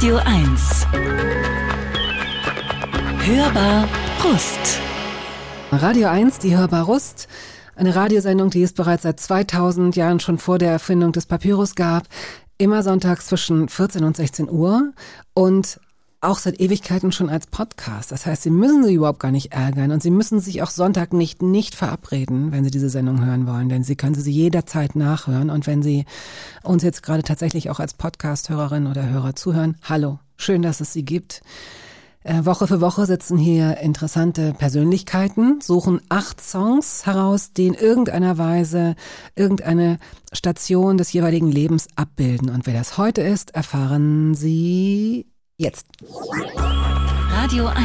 Radio 1. Hörbar Rust. Radio 1, die Hörbar Rust. Eine Radiosendung, die es bereits seit 2000 Jahren schon vor der Erfindung des Papyrus gab. Immer sonntags zwischen 14 und 16 Uhr. Und auch seit Ewigkeiten schon als Podcast. Das heißt, Sie müssen sich überhaupt gar nicht ärgern und Sie müssen sich auch Sonntag nicht nicht verabreden, wenn Sie diese Sendung hören wollen, denn Sie können sie jederzeit nachhören und wenn Sie uns jetzt gerade tatsächlich auch als Podcast-Hörerin oder Hörer zuhören, hallo, schön, dass es Sie gibt. Äh, Woche für Woche sitzen hier interessante Persönlichkeiten, suchen acht Songs heraus, die in irgendeiner Weise irgendeine Station des jeweiligen Lebens abbilden. Und wer das heute ist, erfahren Sie Jetzt. Radio 1.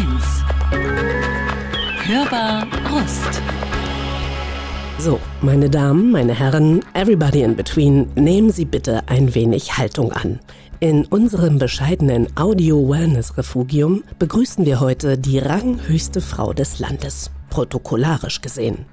Hörbar Rust. So, meine Damen, meine Herren, everybody in between, nehmen Sie bitte ein wenig Haltung an. In unserem bescheidenen Audio-Wellness-Refugium begrüßen wir heute die ranghöchste Frau des Landes, protokollarisch gesehen.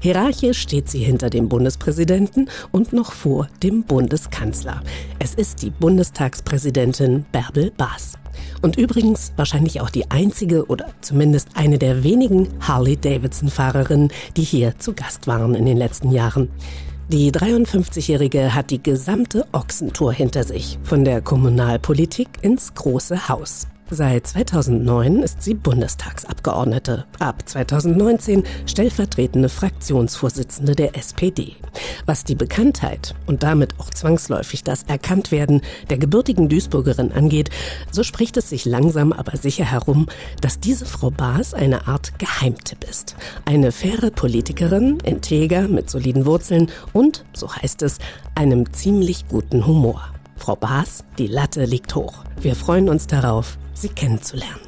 Hierarchisch steht sie hinter dem Bundespräsidenten und noch vor dem Bundeskanzler. Es ist die Bundestagspräsidentin Bärbel Baas. Und übrigens wahrscheinlich auch die einzige oder zumindest eine der wenigen Harley-Davidson-Fahrerinnen, die hier zu Gast waren in den letzten Jahren. Die 53-Jährige hat die gesamte Ochsentour hinter sich, von der Kommunalpolitik ins große Haus. Seit 2009 ist sie Bundestagsabgeordnete, ab 2019 stellvertretende Fraktionsvorsitzende der SPD. Was die Bekanntheit und damit auch zwangsläufig das Erkanntwerden der gebürtigen Duisburgerin angeht, so spricht es sich langsam aber sicher herum, dass diese Frau Baas eine Art Geheimtipp ist. Eine faire Politikerin, integer, mit soliden Wurzeln und, so heißt es, einem ziemlich guten Humor. Frau Baas, die Latte liegt hoch. Wir freuen uns darauf, Sie kennenzulernen.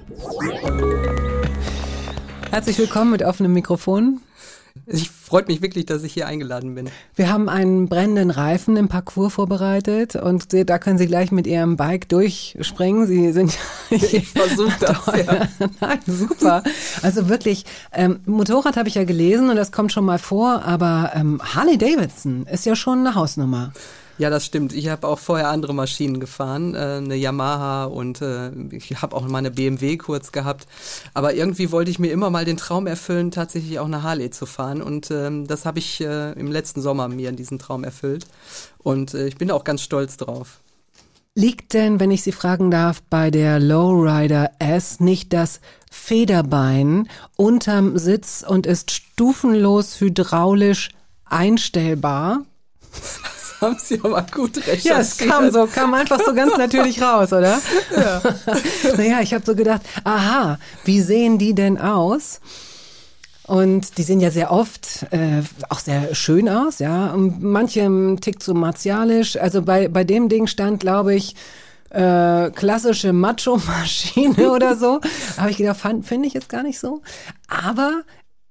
Herzlich willkommen mit offenem Mikrofon. Ich freut mich wirklich, dass ich hier eingeladen bin. Wir haben einen brennenden Reifen im Parcours vorbereitet und da können Sie gleich mit Ihrem Bike durchspringen. Sie sind ich versuche das. Ja. Nein, super. Also wirklich, ähm, Motorrad habe ich ja gelesen und das kommt schon mal vor, aber ähm, Harley Davidson ist ja schon eine Hausnummer. Ja, das stimmt. Ich habe auch vorher andere Maschinen gefahren, äh, eine Yamaha und äh, ich habe auch mal eine BMW kurz gehabt. Aber irgendwie wollte ich mir immer mal den Traum erfüllen, tatsächlich auch eine Harley zu fahren. Und ähm, das habe ich äh, im letzten Sommer mir diesen Traum erfüllt. Und äh, ich bin auch ganz stolz drauf. Liegt denn, wenn ich Sie fragen darf, bei der Lowrider S nicht das Federbein unterm Sitz und ist stufenlos hydraulisch einstellbar? Haben Sie aber gut recherchiert. Ja, es kam so, kam einfach so ganz natürlich raus, oder? Ja. naja, ich habe so gedacht, aha, wie sehen die denn aus? Und die sehen ja sehr oft äh, auch sehr schön aus, ja. Und manche tickt so martialisch. Also bei, bei dem Ding stand, glaube ich, äh, klassische Macho-Maschine oder so. Habe ich gedacht, finde ich jetzt gar nicht so. Aber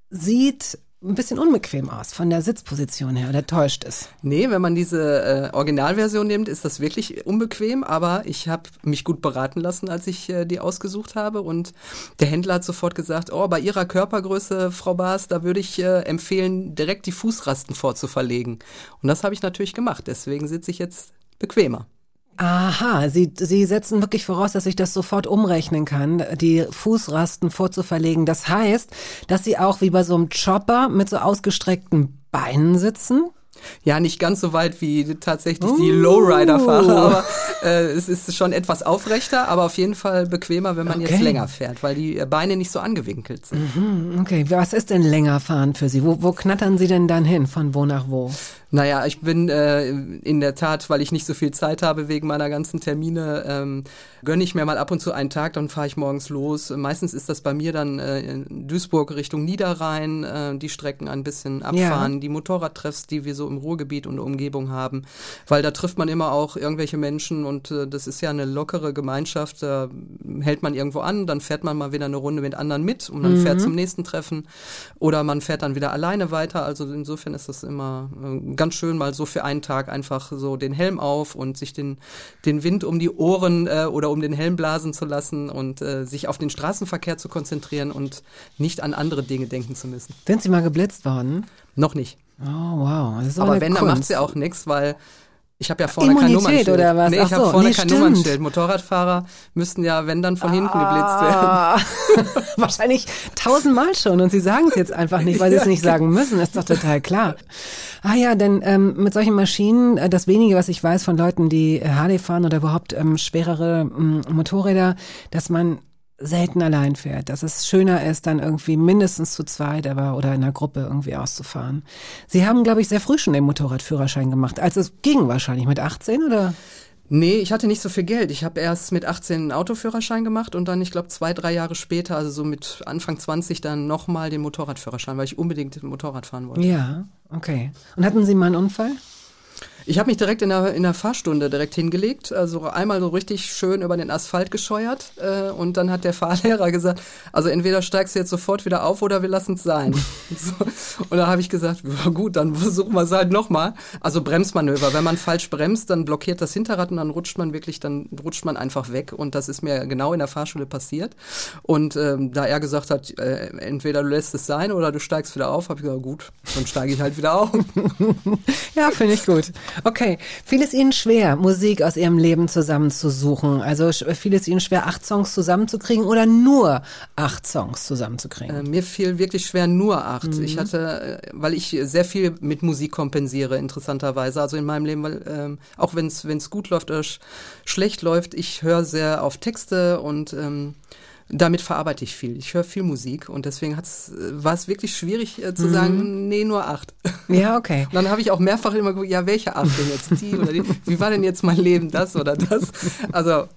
sieht ein bisschen unbequem aus von der Sitzposition her oder täuscht es? Nee, wenn man diese äh, Originalversion nimmt, ist das wirklich unbequem, aber ich habe mich gut beraten lassen, als ich äh, die ausgesucht habe und der Händler hat sofort gesagt, oh, bei Ihrer Körpergröße, Frau Baas, da würde ich äh, empfehlen, direkt die Fußrasten vorzuverlegen. Und das habe ich natürlich gemacht, deswegen sitze ich jetzt bequemer. Aha, Sie, Sie setzen wirklich voraus, dass ich das sofort umrechnen kann, die Fußrasten vorzuverlegen. Das heißt, dass Sie auch wie bei so einem Chopper mit so ausgestreckten Beinen sitzen? Ja, nicht ganz so weit wie tatsächlich uh. die Lowrider-Fahrer, aber äh, es ist schon etwas aufrechter, aber auf jeden Fall bequemer, wenn man okay. jetzt länger fährt, weil die Beine nicht so angewinkelt sind. Mhm, okay, was ist denn länger fahren für Sie? Wo, wo knattern Sie denn dann hin? Von wo nach wo? Naja, ich bin äh, in der Tat, weil ich nicht so viel Zeit habe wegen meiner ganzen Termine, ähm, gönne ich mir mal ab und zu einen Tag, dann fahre ich morgens los. Meistens ist das bei mir dann äh, in Duisburg Richtung Niederrhein, äh, die Strecken ein bisschen abfahren, ja. die Motorradtreffs, die wir so im Ruhrgebiet und Umgebung haben, weil da trifft man immer auch irgendwelche Menschen und äh, das ist ja eine lockere Gemeinschaft, da hält man irgendwo an, dann fährt man mal wieder eine Runde mit anderen mit und man mhm. fährt zum nächsten Treffen oder man fährt dann wieder alleine weiter, also insofern ist das immer äh, ganz schön, mal so für einen Tag einfach so den Helm auf und sich den, den Wind um die Ohren äh, oder um den Helm blasen zu lassen und äh, sich auf den Straßenverkehr zu konzentrieren und nicht an andere Dinge denken zu müssen. Sind Sie mal geblitzt worden? Noch nicht. Oh, wow. aber, aber wenn, Kunst. dann macht sie auch nichts, weil Ich habe ja vorne kein Immunität Nummernschild. oder was? Nee, ich habe so, vorne nee, kein stimmt. Nummernschild. Motorradfahrer müssten ja, wenn dann von hinten geblitzt werden. Ah, wahrscheinlich tausendmal schon und Sie sagen es jetzt einfach nicht, weil Sie es nicht sagen müssen, ist doch total klar. Ah ja, denn ähm, mit solchen Maschinen, äh, das wenige, was ich weiß von Leuten, die äh, Harley fahren oder überhaupt ähm, schwerere ähm, Motorräder, dass man selten allein fährt, dass es schöner ist, dann irgendwie mindestens zu zweit, aber oder in einer Gruppe irgendwie auszufahren. Sie haben, glaube ich, sehr früh schon den Motorradführerschein gemacht, als es ging wahrscheinlich mit 18 oder? Nee, ich hatte nicht so viel Geld. Ich habe erst mit 18 einen Autoführerschein gemacht und dann, ich glaube, zwei, drei Jahre später, also so mit Anfang 20, dann nochmal den Motorradführerschein, weil ich unbedingt Motorrad fahren wollte. Ja, okay. Und hatten Sie mal einen Unfall? Ich habe mich direkt in der, in der Fahrstunde direkt hingelegt, also einmal so richtig schön über den Asphalt gescheuert äh, und dann hat der Fahrlehrer gesagt, also entweder steigst du jetzt sofort wieder auf oder wir lassen es sein. so. Und da habe ich gesagt, gut, dann versuchen wir es halt nochmal. Also Bremsmanöver, wenn man falsch bremst, dann blockiert das Hinterrad und dann rutscht man wirklich, dann rutscht man einfach weg und das ist mir genau in der Fahrschule passiert. Und ähm, da er gesagt hat, äh, entweder du lässt es sein oder du steigst wieder auf, habe ich gesagt, gut, dann steige ich halt wieder auf. Ja, finde ich gut. Okay, fiel es Ihnen schwer, Musik aus Ihrem Leben zusammenzusuchen? Also fiel es Ihnen schwer, acht Songs zusammenzukriegen oder nur acht Songs zusammenzukriegen? Äh, mir fiel wirklich schwer nur acht. Ich hatte, äh, weil ich sehr viel mit Musik kompensiere, interessanterweise. Also in meinem Leben, weil ähm, auch wenn es gut läuft oder sch schlecht läuft, ich höre sehr auf Texte und ähm, damit verarbeite ich viel. Ich höre viel Musik und deswegen äh, war es wirklich schwierig äh, zu sagen, nee, nur acht. ja, okay. Und dann habe ich auch mehrfach immer geguckt, ja, welche acht denn jetzt? Die oder die? Wie war denn jetzt mein Leben, das oder das? Also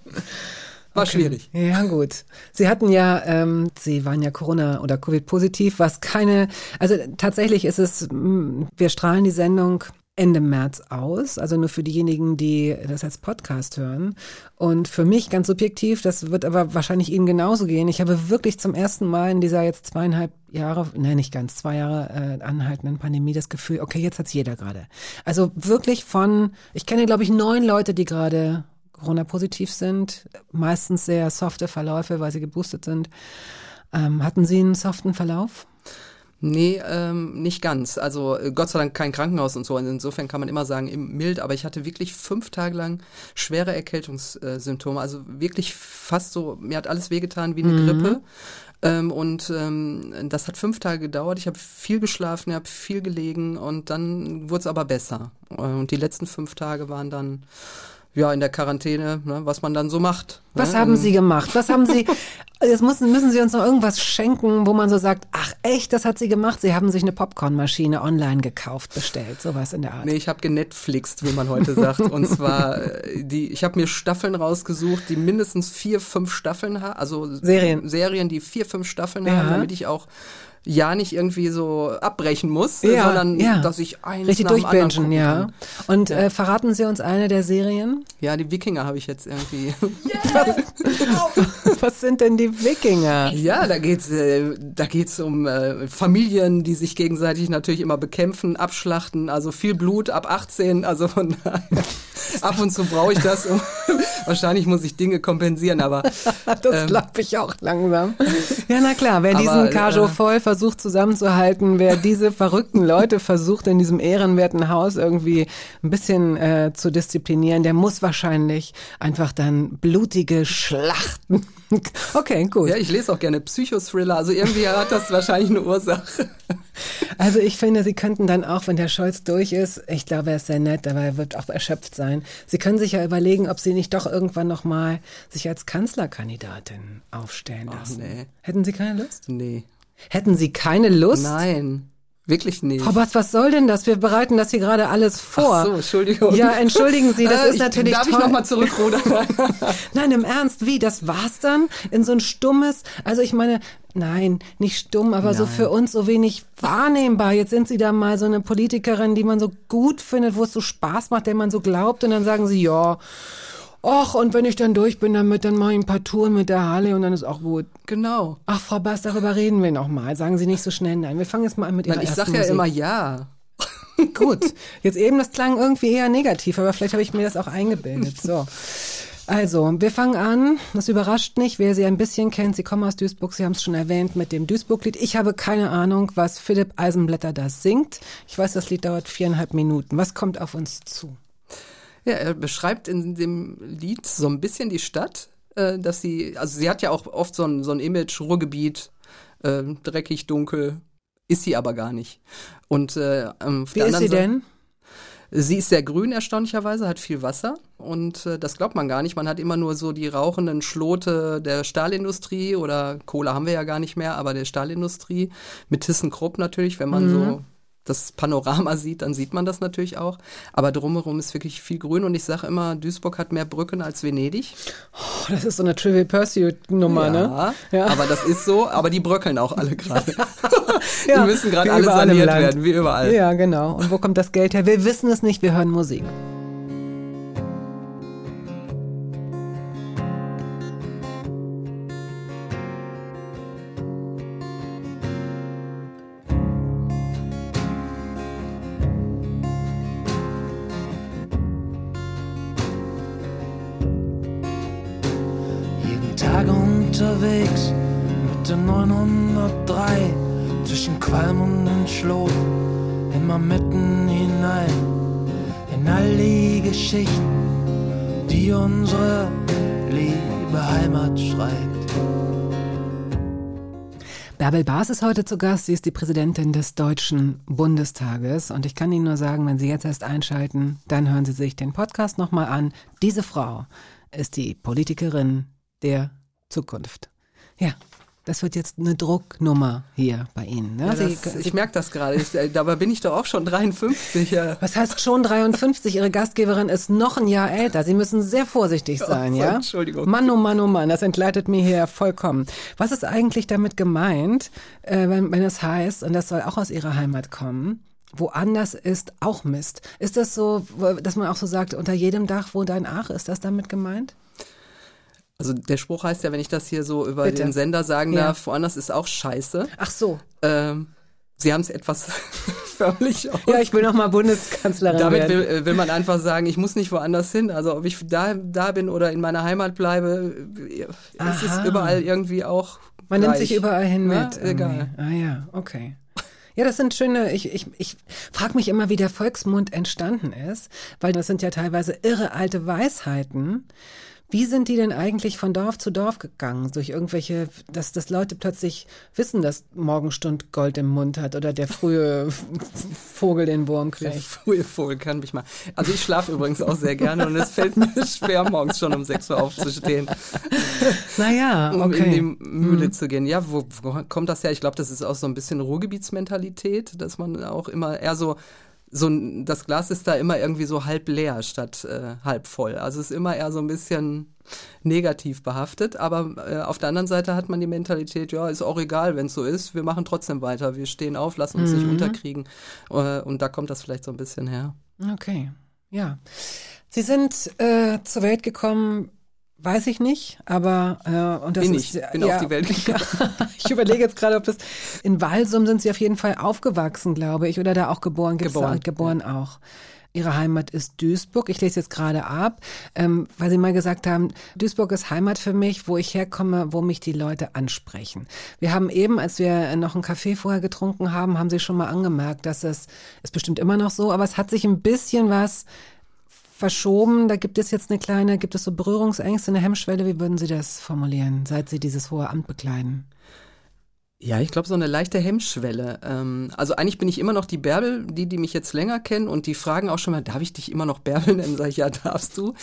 war schwierig. Ja, gut. Sie hatten ja, ähm, Sie waren ja Corona- oder Covid-positiv, was keine, also tatsächlich ist es, mh, wir strahlen die Sendung Ende März aus, also nur für diejenigen, die das als Podcast hören. Und für mich ganz subjektiv, das wird aber wahrscheinlich Ihnen genauso gehen. Ich habe wirklich zum ersten Mal in dieser jetzt zweieinhalb Jahre, nein, nicht ganz, zwei Jahre äh, anhaltenden Pandemie das Gefühl, okay, jetzt hat's jeder gerade. Also wirklich von, ich kenne, glaube ich, neun Leute, die gerade Corona-positiv sind, meistens sehr softe Verläufe, weil sie geboostet sind. Ähm, hatten Sie einen soften Verlauf? Nee, ähm, nicht ganz. Also äh, Gott sei Dank kein Krankenhaus und so. Und insofern kann man immer sagen, im- mild, aber ich hatte wirklich fünf Tage lang schwere Erkältungssymptome. Also wirklich fast so, mir hat alles wehgetan wie eine Grippe. Ähm, und ähm, das hat fünf Tage gedauert. Ich habe viel geschlafen, ich habe viel gelegen und dann wurde es aber besser. Äh, Und die letzten fünf Tage waren dann ja in der Quarantäne, ne, was man dann so macht. Was ne? haben Ähm, Sie gemacht? Was haben Sie, jetzt müssen, müssen Sie uns noch irgendwas schenken, wo man so sagt, ach echt, das hat sie gemacht. Sie haben sich eine Popcornmaschine online gekauft, bestellt, sowas in der Art. Nee, ich habe genetflixt, wie man heute sagt. Und zwar, äh, die, ich habe mir Staffeln rausgesucht, die mindestens vier, fünf Staffeln haben. Also Serien. Serien, die vier, fünf Staffeln Ja. haben, damit ich auch ja nicht irgendwie so abbrechen muss, Ja, sondern ja. dass ich eins Richtig nach dem anderen durchbingen, ja. kann. Und Äh, verraten Sie uns eine der Serien? Ja, die Wikinger habe ich jetzt irgendwie. Was sind denn die Wikinger? Ja, da geht's, äh, da geht's um äh, Familien, die sich gegenseitig natürlich immer bekämpfen, abschlachten, also viel Blut ab 18, also von daher ab und zu brauche ich das. Um, wahrscheinlich muss ich Dinge kompensieren, aber Das Ähm. glaube ich auch langsam. Ja, na klar, wer diesen Aber, Cajo äh, voll versucht zusammenzuhalten, wer diese verrückten Leute versucht, in diesem ehrenwerten Haus irgendwie ein bisschen äh, zu disziplinieren, der muss wahrscheinlich einfach dann blutige Schlachten. Okay, gut. ja, ich lese auch gerne Psychothriller, also irgendwie hat das wahrscheinlich eine Ursache. Also ich finde, Sie könnten dann auch, wenn der Scholz durch ist, ich glaube, er ist sehr nett, aber er wird auch erschöpft sein. Sie können sich ja überlegen, ob Sie nicht doch irgendwann nochmal sich als Kanzlerkandidatin aufstellen Ach, lassen. nee. Hätten Sie keine Lust? Nee. Hätten Sie keine Lust? Nein, wirklich nicht. Frau Bass, was soll denn das? Wir bereiten das hier gerade alles vor. Ach so, Entschuldigung. Ja, entschuldigen Sie, das Äh, ist ich, natürlich Darf toll. ich nochmal zurückrudern? Nein, im Ernst, wie? Das war's dann? In so ein stummes, also ich meine, nein, nicht stumm, aber so Nein. für uns so wenig wahrnehmbar. Jetzt sind Sie da mal so eine Politikerin, die man so gut findet, wo es so Spaß macht, der man so glaubt und dann sagen Sie, ja, ach, und wenn ich dann durch bin damit, dann mache ich ein paar Touren mit der Harley und dann ist auch gut. genau. Ach, Frau Bass, darüber reden wir noch mal. Sagen Sie nicht so schnell nein. Wir fangen jetzt mal an mit Ihrer Weil ich sage ja Musik. immer ja. Gut. Jetzt eben, das klang irgendwie eher negativ, aber vielleicht habe ich mir das auch eingebildet. So. Also, wir fangen an. Das überrascht nicht, wer Sie ein bisschen kennt. Sie kommen aus Duisburg, Sie haben es schon erwähnt mit dem Duisburg-Lied. Ich habe keine Ahnung, was Philipp Eisenblätter da singt. Ich weiß, das Lied dauert viereinhalb Minuten. Was kommt auf uns zu? Ja, er beschreibt in dem Lied so ein bisschen die Stadt, äh, dass sie, also sie hat ja auch oft so ein, so ein Image, Ruhrgebiet, äh, dreckig, dunkel, ist sie aber gar nicht. Und äh, Wie ist sie Seite- denn? Sie ist sehr grün, erstaunlicherweise, hat viel Wasser und äh, das glaubt man gar nicht. Man hat immer nur so die rauchenden Schlote der Stahlindustrie oder Kohle haben wir ja gar nicht mehr, aber der Stahlindustrie mit ThyssenKrupp natürlich, wenn man so das Panorama sieht, dann sieht man das natürlich auch. Aber drumherum ist wirklich viel grün und ich sage immer, Duisburg hat mehr Brücken als Venedig. Oh, das ist so eine Trivial Pursuit Nummer, ne? ja, Ja. aber das ist so, aber die bröckeln auch alle gerade. Ja, die müssen gerade alle saniert werden, wie überall. Ja, genau. Und wo kommt das Geld her? Wir wissen es nicht, wir hören Musik. Der 903 zwischen Qualm und Entschloss, immer mitten hinein in all die Geschichten, die unsere liebe Heimat schreibt. Bärbel Baas ist heute zu Gast. Sie ist die Präsidentin des Deutschen Bundestages. Und ich kann Ihnen nur sagen, wenn Sie jetzt erst einschalten, dann hören Sie sich den Podcast nochmal an. Diese Frau ist die Politikerin der Zukunft. Ja, das wird jetzt eine Drucknummer hier bei Ihnen. Ne? Ja, das, ich merke das gerade. Äh, Dabei bin ich doch auch schon 53. Ja. was heißt schon 53? Ihre Gastgeberin ist noch ein Jahr älter. Sie müssen sehr vorsichtig sein, so, ja? Entschuldigung. Mann, oh Mann, oh Mann, das entgleitet mir hier vollkommen. Was ist eigentlich damit gemeint, äh, wenn, wenn es heißt, und das soll auch aus Ihrer Heimat kommen, woanders ist auch Mist? Ist das so, dass man auch so sagt, unter jedem Dach wohnt ein Ach? Ist das damit gemeint? Also der Spruch heißt ja, wenn ich das hier so über Bitte. den Sender sagen Ja. darf, woanders ist auch scheiße. Ach so. Ähm, Sie haben es etwas förmlich aus. Ja, ich will noch mal Bundeskanzlerin Damit werden. will, will man einfach sagen, ich muss nicht woanders hin. Also ob ich da, da bin oder in meiner Heimat bleibe, äh, es ist Aha. überall irgendwie auch Man nimmt gleich. sich überall hin Ja, mit. egal. Ah ja, okay. Ja, das sind schöne, ich, ich, ich frage mich immer, wie der Volksmund entstanden ist, weil das sind ja teilweise irre alte Weisheiten. Wie sind die denn eigentlich von Dorf zu Dorf gegangen? Durch irgendwelche, dass, dass Leute plötzlich wissen, dass Morgenstund Gold im Mund hat oder der frühe Vogel den Wurm Der kriegt. frühe Vogel kann mich mal. Also ich schlafe übrigens auch sehr gerne und es fällt mir schwer, morgens schon um 6 Uhr aufzustehen. Naja, um okay. in die Mühle zu gehen. Ja, wo, wo kommt das her? Ich glaube, das ist auch so ein bisschen Ruhrgebietsmentalität, dass man auch immer eher so, so das Glas ist da immer irgendwie so halb leer statt äh, halb voll. Also es ist immer eher so ein bisschen negativ behaftet, aber äh, auf der anderen Seite hat man die Mentalität, ja, ist auch egal, wenn es so ist, wir machen trotzdem weiter, wir stehen auf, lassen uns nicht unterkriegen äh, und da kommt das vielleicht so ein bisschen her. Okay, ja. Sie sind äh, zur Welt gekommen, weiß ich nicht, aber äh, und das Bin ist, ich, bin auf die Welt gekommen. ich überlege jetzt gerade, ob es in Walsum sind Sie auf jeden Fall aufgewachsen, glaube ich, oder da auch geboren. Gibt's Geboren, Da, geboren auch. Ihre Heimat ist Duisburg. Ich lese jetzt gerade ab, ähm, weil Sie mal gesagt haben, Duisburg ist Heimat für mich, wo ich herkomme, wo mich die Leute ansprechen. Wir haben eben, als wir noch einen Kaffee vorher getrunken haben, haben Sie schon mal angemerkt, dass es ist bestimmt immer noch so, aber es hat sich ein bisschen was verschoben. Da gibt es jetzt eine kleine, gibt es so Berührungsängste, eine Hemmschwelle. Wie würden Sie das formulieren, seit Sie dieses hohe Amt bekleiden? Ja, ich glaube, so eine leichte Hemmschwelle. Ähm, also eigentlich bin ich immer noch die Bärbel, die, die mich jetzt länger kennen und die fragen auch schon mal, darf ich dich immer noch Bärbel nennen? Sag ich, ja, darfst du.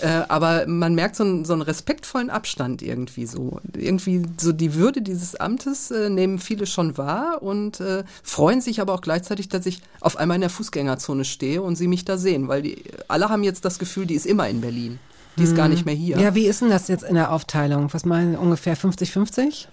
Äh, aber man merkt so einen, so einen respektvollen Abstand irgendwie so. Irgendwie so die Würde dieses Amtes äh, nehmen viele schon wahr und äh, freuen sich aber auch gleichzeitig, dass ich auf einmal in der Fußgängerzone stehe und sie mich da sehen, weil die alle haben jetzt das Gefühl, die ist immer in Berlin. Die ist gar nicht mehr hier. Ja, wie ist denn das jetzt in der Aufteilung? Was meinen ungefähr 50-50?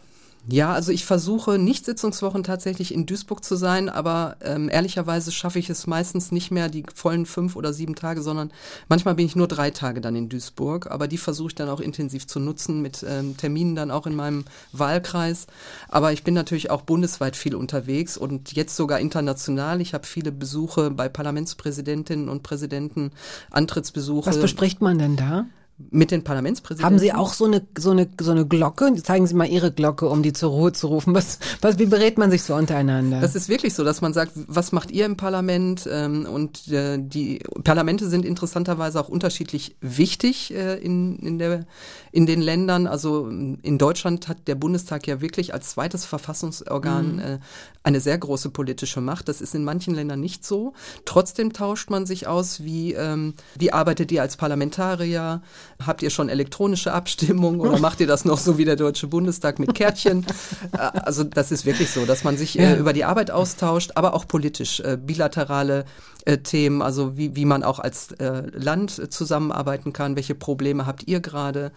Ja, also ich versuche nicht Sitzungswochen tatsächlich in Duisburg zu sein, aber ähm, ehrlicherweise schaffe ich es meistens nicht mehr die vollen fünf oder sieben Tage, sondern manchmal bin ich nur drei Tage dann in Duisburg, aber die versuche ich dann auch intensiv zu nutzen mit ähm, Terminen dann auch in meinem Wahlkreis. Aber ich bin natürlich auch bundesweit viel unterwegs und jetzt sogar international. Ich habe viele Besuche bei Parlamentspräsidentinnen und Präsidenten, Antrittsbesuche. Was bespricht man denn da? Mit den Parlamentspräsidenten. Haben Sie auch so eine, so eine, so eine Glocke? Zeigen Sie mal Ihre Glocke, um die zur Ruhe zu rufen. Was, was, wie berät man sich so untereinander? Das ist wirklich so, dass man sagt, was macht ihr im Parlament? Ähm, und äh, die Parlamente sind interessanterweise auch unterschiedlich wichtig äh, in, in, der, in den Ländern. Also in Deutschland hat der Bundestag ja wirklich als zweites Verfassungsorgan mhm. äh, eine sehr große politische Macht. Das ist in manchen Ländern nicht so. Trotzdem tauscht man sich aus, wie, ähm, wie arbeitet ihr als Parlamentarier? Habt ihr schon elektronische Abstimmung oder macht ihr das noch so wie der Deutsche Bundestag mit Kärtchen? Äh, also das ist wirklich so, dass man sich äh, über die Arbeit austauscht, aber auch politisch. Äh, bilaterale äh, Themen, also wie, wie man auch als äh, Land äh, zusammenarbeiten kann, welche Probleme habt ihr gerade?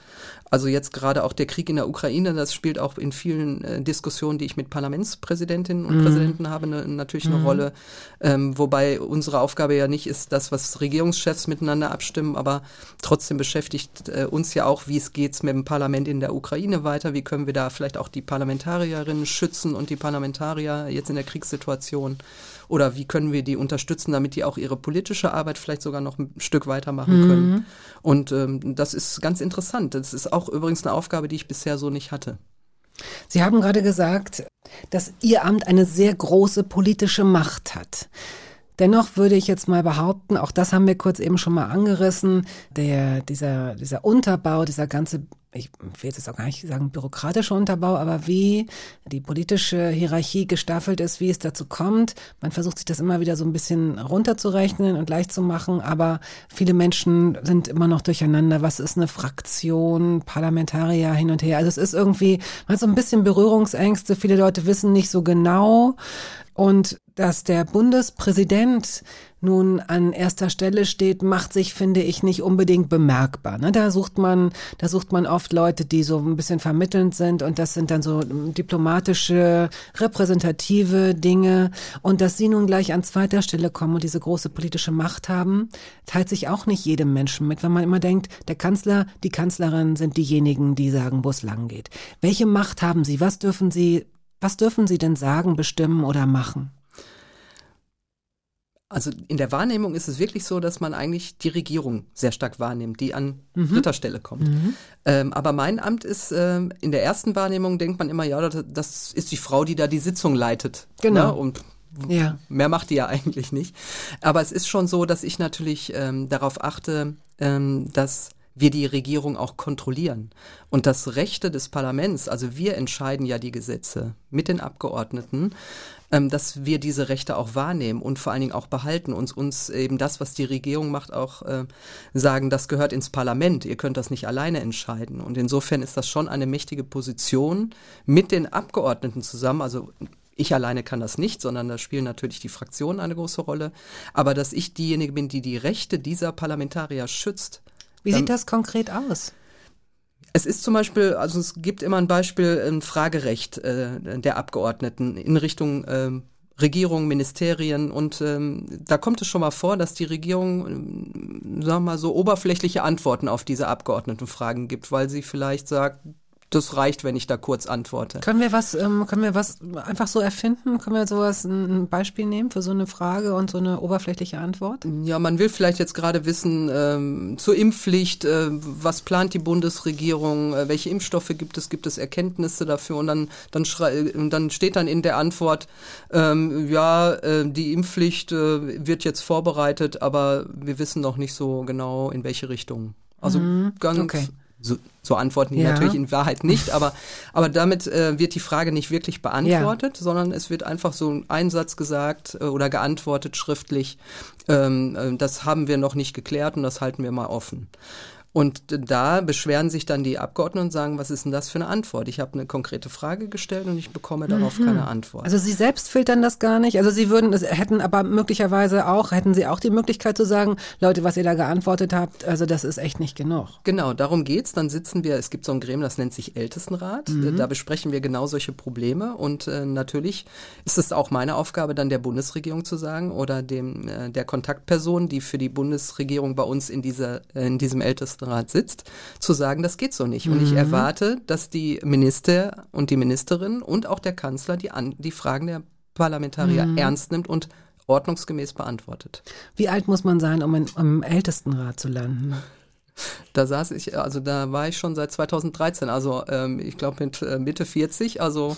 Also jetzt gerade auch der Krieg in der Ukraine, das spielt auch in vielen äh, Diskussionen, die ich mit Parlamentspräsidentinnen und mhm. Präsidenten habe, ne, natürlich eine mhm. Rolle. Ähm, wobei unsere Aufgabe ja nicht ist, das, was Regierungschefs miteinander abstimmen, aber trotzdem beschäftigt äh, uns ja auch, wie es geht mit dem Parlament in der Ukraine weiter, wie können wir da vielleicht auch die Parlamentarierinnen schützen und die Parlamentarier jetzt in der Kriegssituation. Oder wie können wir die unterstützen, damit die auch ihre politische Arbeit vielleicht sogar noch ein Stück weitermachen mhm. können. Und ähm, das ist ganz interessant. Das ist auch übrigens eine Aufgabe, die ich bisher so nicht hatte. Sie haben gerade gesagt, dass Ihr Amt eine sehr große politische Macht hat. Dennoch würde ich jetzt mal behaupten, auch das haben wir kurz eben schon mal angerissen, der, dieser, dieser Unterbau, dieser ganze, ich will jetzt auch gar nicht sagen bürokratische Unterbau, aber wie die politische Hierarchie gestaffelt ist, wie es dazu kommt. Man versucht sich das immer wieder so ein bisschen runterzurechnen und leicht zu machen, aber viele Menschen sind immer noch durcheinander. Was ist eine Fraktion, Parlamentarier hin und her? Also es ist irgendwie, man hat so ein bisschen Berührungsängste. Viele Leute wissen nicht so genau, und dass der Bundespräsident nun an erster Stelle steht, macht sich, finde ich, nicht unbedingt bemerkbar. Ne? Da sucht man, da sucht man oft Leute, die so ein bisschen vermittelnd sind und das sind dann so diplomatische, repräsentative Dinge. Und dass sie nun gleich an zweiter Stelle kommen und diese große politische Macht haben, teilt sich auch nicht jedem Menschen mit, wenn man immer denkt, der Kanzler, die Kanzlerin sind diejenigen, die sagen, wo es lang geht. Welche Macht haben sie? Was dürfen sie was dürfen Sie denn sagen, bestimmen oder machen? Also in der Wahrnehmung ist es wirklich so, dass man eigentlich die Regierung sehr stark wahrnimmt, die an mhm. dritter Stelle kommt. Mhm. Ähm, aber mein Amt ist, ähm, in der ersten Wahrnehmung denkt man immer, ja, das, das ist die Frau, die da die Sitzung leitet. Genau. Ne? Und ja. mehr macht die ja eigentlich nicht. Aber es ist schon so, dass ich natürlich ähm, darauf achte, ähm, dass wir die Regierung auch kontrollieren. Und das Rechte des Parlaments, also wir entscheiden ja die Gesetze mit den Abgeordneten, ähm, dass wir diese Rechte auch wahrnehmen und vor allen Dingen auch behalten, uns uns eben das, was die Regierung macht, auch äh, sagen, das gehört ins Parlament, ihr könnt das nicht alleine entscheiden. Und insofern ist das schon eine mächtige Position mit den Abgeordneten zusammen, also ich alleine kann das nicht, sondern da spielen natürlich die Fraktionen eine große Rolle. Aber dass ich diejenige bin, die die Rechte dieser Parlamentarier schützt, wie sieht das konkret aus? Es ist zum Beispiel, also es gibt immer ein Beispiel, ein Fragerecht äh, der Abgeordneten in Richtung äh, Regierung, Ministerien und ähm, da kommt es schon mal vor, dass die Regierung, ähm, sagen wir mal so, oberflächliche Antworten auf diese Abgeordnetenfragen gibt, weil sie vielleicht sagt, das reicht, wenn ich da kurz antworte. Können wir was, ähm, können wir was einfach so erfinden? Können wir sowas ein Beispiel nehmen für so eine Frage und so eine oberflächliche Antwort? Ja, man will vielleicht jetzt gerade wissen ähm, zur Impfpflicht, äh, was plant die Bundesregierung, äh, welche Impfstoffe gibt es, gibt es Erkenntnisse dafür und dann dann, schrei dann steht dann in der Antwort, ähm, ja, äh, die Impfpflicht äh, wird jetzt vorbereitet, aber wir wissen noch nicht so genau in welche Richtung. Also mhm, ganz okay so, so antworten die ja. natürlich in Wahrheit nicht, aber, aber damit äh, wird die Frage nicht wirklich beantwortet, ja. sondern es wird einfach so ein Einsatz gesagt äh, oder geantwortet schriftlich. Ähm, äh, das haben wir noch nicht geklärt und das halten wir mal offen. Und da beschweren sich dann die Abgeordneten und sagen, was ist denn das für eine Antwort? Ich habe eine konkrete Frage gestellt und ich bekomme darauf mhm. keine Antwort. Also Sie selbst filtern das gar nicht. Also Sie würden, hätten aber möglicherweise auch, hätten Sie auch die Möglichkeit zu sagen, Leute, was ihr da geantwortet habt, also das ist echt nicht genug. Genau, darum geht's. Dann sitzen wir, es gibt so ein Gremium, das nennt sich Ältestenrat. Mhm. Da besprechen wir genau solche Probleme. Und äh, natürlich ist es auch meine Aufgabe, dann der Bundesregierung zu sagen oder dem äh, der Kontaktperson, die für die Bundesregierung bei uns in dieser äh, in diesem Ältesten Ministerrat sitzt, zu sagen, das geht so nicht. Mhm. Und ich mhm. erwarte, dass die Minister und die Ministerin und auch der Kanzler die, an, die Fragen der Parlamentarier mhm. ernst nimmt und ordnungsgemäß beantwortet. Wie alt muss man sein, um im Ältestenrat zu landen? Da saß ich, also da war ich schon seit 2013, also ähm, ich glaube mit äh, Mitte 40, also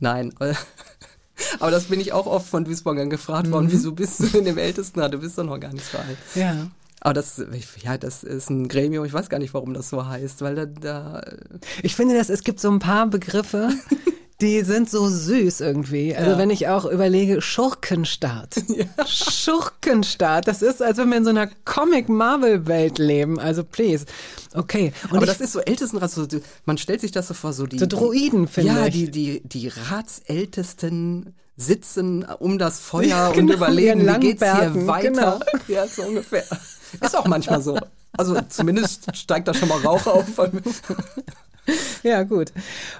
nein. Aber das bin ich auch oft von Duisburgern gefragt worden, mhm. wieso bist du in dem Ältesten? Du bist doch noch gar nicht so alt. Ja. Aber das, ja, das ist ein Gremium, ich weiß gar nicht, warum das so heißt, weil da, da Ich finde, dass es gibt so ein paar Begriffe, die sind so süß irgendwie. Also ja. wenn ich auch überlege, Schurkenstaat. Ja. Schurkenstaat. Das ist, als wenn wir in so einer Comic-Marvel-Welt leben. Also please. Okay. Und Aber das ist so Ältestenrat, so, man stellt sich das so vor, so die. So Droiden, finde ja, ich. Ja, die, die, die Ratsältesten sitzen um das Feuer ja, genau, und überlegen, wie geht's hier weiter. Genau. Ja, so ungefähr. Ist auch manchmal so. Also zumindest steigt da schon mal Rauch auf. ja, gut.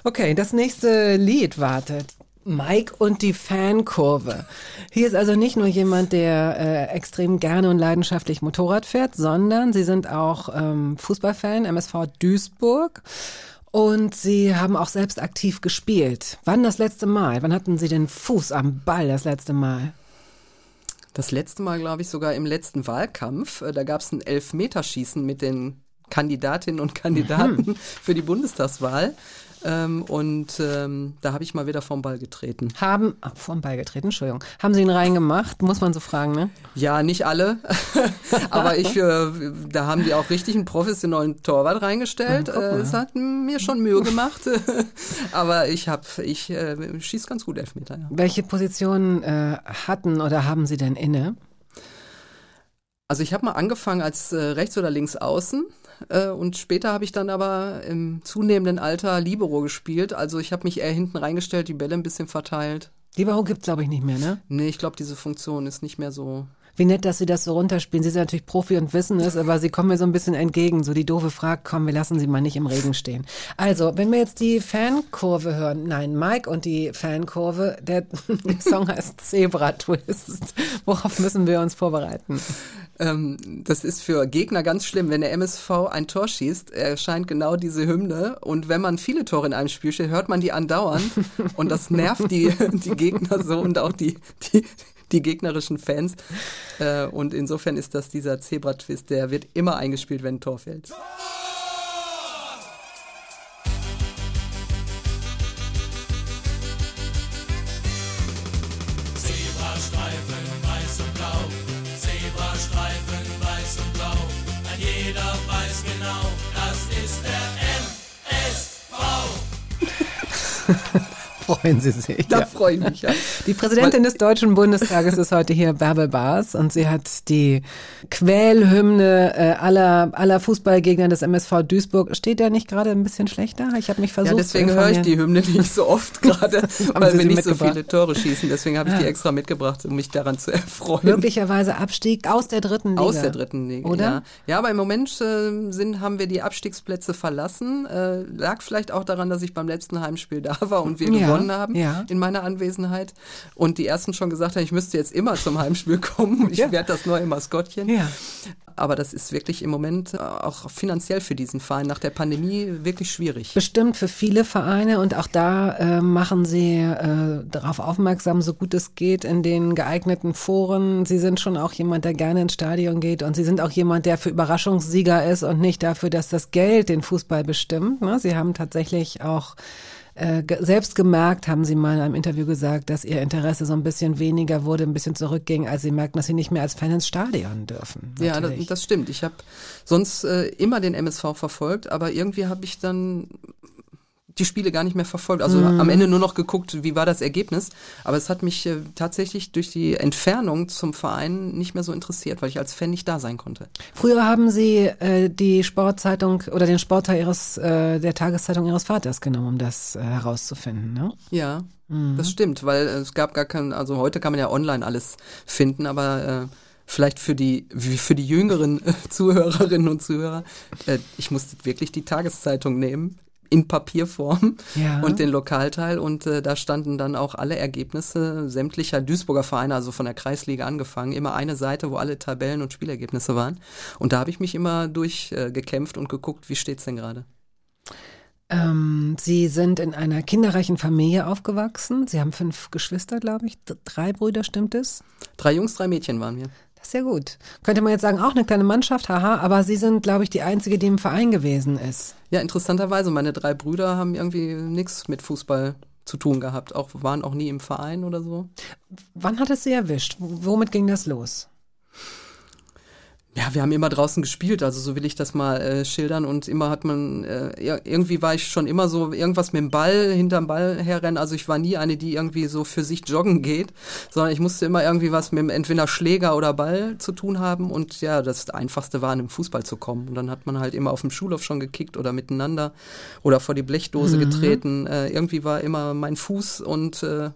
Okay, das nächste Lied wartet. Mike und die Fankurve. Hier ist also nicht nur jemand, der äh, extrem gerne und leidenschaftlich Motorrad fährt, sondern Sie sind auch ähm, Fußballfan, MSV Duisburg. Und Sie haben auch selbst aktiv gespielt. Wann das letzte Mal? Wann hatten Sie den Fuß am Ball das letzte Mal? Das letzte Mal, glaube ich, sogar im letzten Wahlkampf. Äh, da gab es ein Elfmeterschießen mit den Kandidatinnen und Kandidaten mhm. für die Bundestagswahl. Ähm, und ähm, da habe ich mal wieder vom Ball getreten. Haben, ah, vom Ball getreten, Entschuldigung. Haben Sie ihn reingemacht? Muss man so fragen, ne? Ja, nicht alle. Aber ich, äh, da haben die auch richtig einen professionellen Torwart reingestellt. Ja, äh, es hat mir schon Mühe gemacht. Aber ich habe, ich äh, schieße ganz gut Elfmeter. Ja. Welche Positionen äh, hatten oder haben Sie denn inne? Also ich habe mal angefangen als äh, rechts oder links außen äh, und später habe ich dann aber im zunehmenden Alter Libero gespielt. Also ich habe mich eher hinten reingestellt, die Bälle ein bisschen verteilt. Libero gibt es, glaube ich, nicht mehr, ne? Nee, ich glaube, diese Funktion ist nicht mehr so wie nett, dass Sie das so runterspielen. Sie sind natürlich Profi und wissen es, aber Sie kommen mir so ein bisschen entgegen. So die doofe Frage, komm, wir lassen Sie mal nicht im Regen stehen. Also, wenn wir jetzt die Fankurve hören, nein, Mike und die Fankurve, der, Song heißt Zebra Twist. Worauf müssen wir uns vorbereiten? Ähm, das ist für Gegner ganz schlimm, wenn der MSV ein Tor schießt, erscheint genau diese Hymne und wenn man viele Tore in einem Spiel steht, hört man die andauernd und das nervt die, die Gegner so und auch die, die, die gegnerischen Fans. Äh, und insofern ist das dieser Zebra-Twist, der wird immer eingespielt, wenn ein Tor fällt. Freuen Sie sich. Da ja. freue ich mich, ja. Die Präsidentin des Deutschen Bundestages ist heute hier, Bärbel Baas, und sie hat die Quälhymne äh, aller, aller Fußballgegner des MSV Duisburg. Steht der nicht gerade ein bisschen schlechter? Ich habe mich versucht. Ja, deswegen höre ich die Hymne nicht so oft gerade, weil wir nicht so viele Tore schießen. Deswegen habe ich ja. die extra mitgebracht, um mich daran zu erfreuen. Möglicherweise Abstieg aus der dritten Liga. Aus der dritten Liga, oder? Ja, ja aber im Moment äh, sind, haben wir die Abstiegsplätze verlassen. Äh, lag vielleicht auch daran, dass ich beim letzten Heimspiel da war und wir gewonnen gewonnen haben ja. in meiner Anwesenheit. Und die ersten schon gesagt haben, ich müsste jetzt immer zum Heimspiel kommen. Ich ja. werde das neue Maskottchen. Ja. Aber das ist wirklich im Moment auch finanziell für diesen Verein nach der Pandemie wirklich schwierig. Bestimmt für viele Vereine und auch da äh, machen Sie äh, darauf aufmerksam, so gut es geht, in den geeigneten Foren. Sie sind schon auch jemand, der gerne ins Stadion geht und Sie sind auch jemand, der für Überraschungssieger ist und nicht dafür, dass das Geld den Fußball bestimmt. Ne? Sie haben tatsächlich auch äh, selbst gemerkt, haben Sie mal in einem Interview gesagt, dass Ihr Interesse so ein bisschen weniger wurde, ein bisschen zurückging, als Sie merkten, dass Sie nicht mehr als Fan ins Stadion dürfen. Natürlich. Ja, das, das, stimmt. Ich habe sonst äh, immer den MSV verfolgt, aber irgendwie habe ich dann die Spiele gar nicht mehr verfolgt. Also mhm. am Ende nur noch geguckt, wie war das Ergebnis. Aber es hat mich äh, tatsächlich durch die Entfernung zum Verein nicht mehr so interessiert, weil ich als Fan nicht da sein konnte. Früher haben Sie äh, die Sportzeitung oder den Sportteil Ihres äh, der Tageszeitung Ihres Vaters genommen, um das äh, herauszufinden, ne? Ja, mhm. das stimmt, weil es gab gar kein, also heute kann man ja online alles finden, aber äh, vielleicht für die für die jüngeren Zuhörerinnen und Zuhörer, äh, ich musste wirklich die Tageszeitung nehmen in Papierform ja. und den Lokalteil und äh, da standen dann auch alle Ergebnisse sämtlicher Duisburger Vereine, also von der Kreisliga angefangen, immer eine Seite, wo alle Tabellen und Spielergebnisse waren und da habe ich mich immer durchgekämpft äh, und geguckt, wie steht's denn gerade. Ähm, Sie sind in einer kinderreichen Familie aufgewachsen. Sie haben fünf Geschwister, glaube ich. Drei Brüder, stimmt es? Drei Jungs, drei Mädchen waren wir. Das ist ja gut. Könnte man jetzt sagen, auch eine kleine Mannschaft, haha, aber Sie sind, glaube ich, die Einzige, die im Verein gewesen ist. Ja, interessanterweise, meine drei Brüder haben irgendwie nichts mit Fußball zu tun gehabt, auch waren auch nie im Verein oder so. Wann hat es Sie erwischt? Womit ging das los? Ja, wir haben immer draußen gespielt, also so will ich das mal äh, schildern. Und immer hat man, äh, irgendwie war ich schon immer so irgendwas mit dem Ball, hinterm Ball herrennen. Also ich war nie eine, die irgendwie so für sich joggen geht, sondern ich musste immer irgendwie was mit dem entweder Schläger oder Ball zu tun haben. Und ja, das Einfachste war, in den Fußball zu kommen. Und dann hat man halt immer auf dem Schulhof schon gekickt oder miteinander oder vor die Blechdose mhm. getreten. Äh, irgendwie war immer mein Fuß und äh,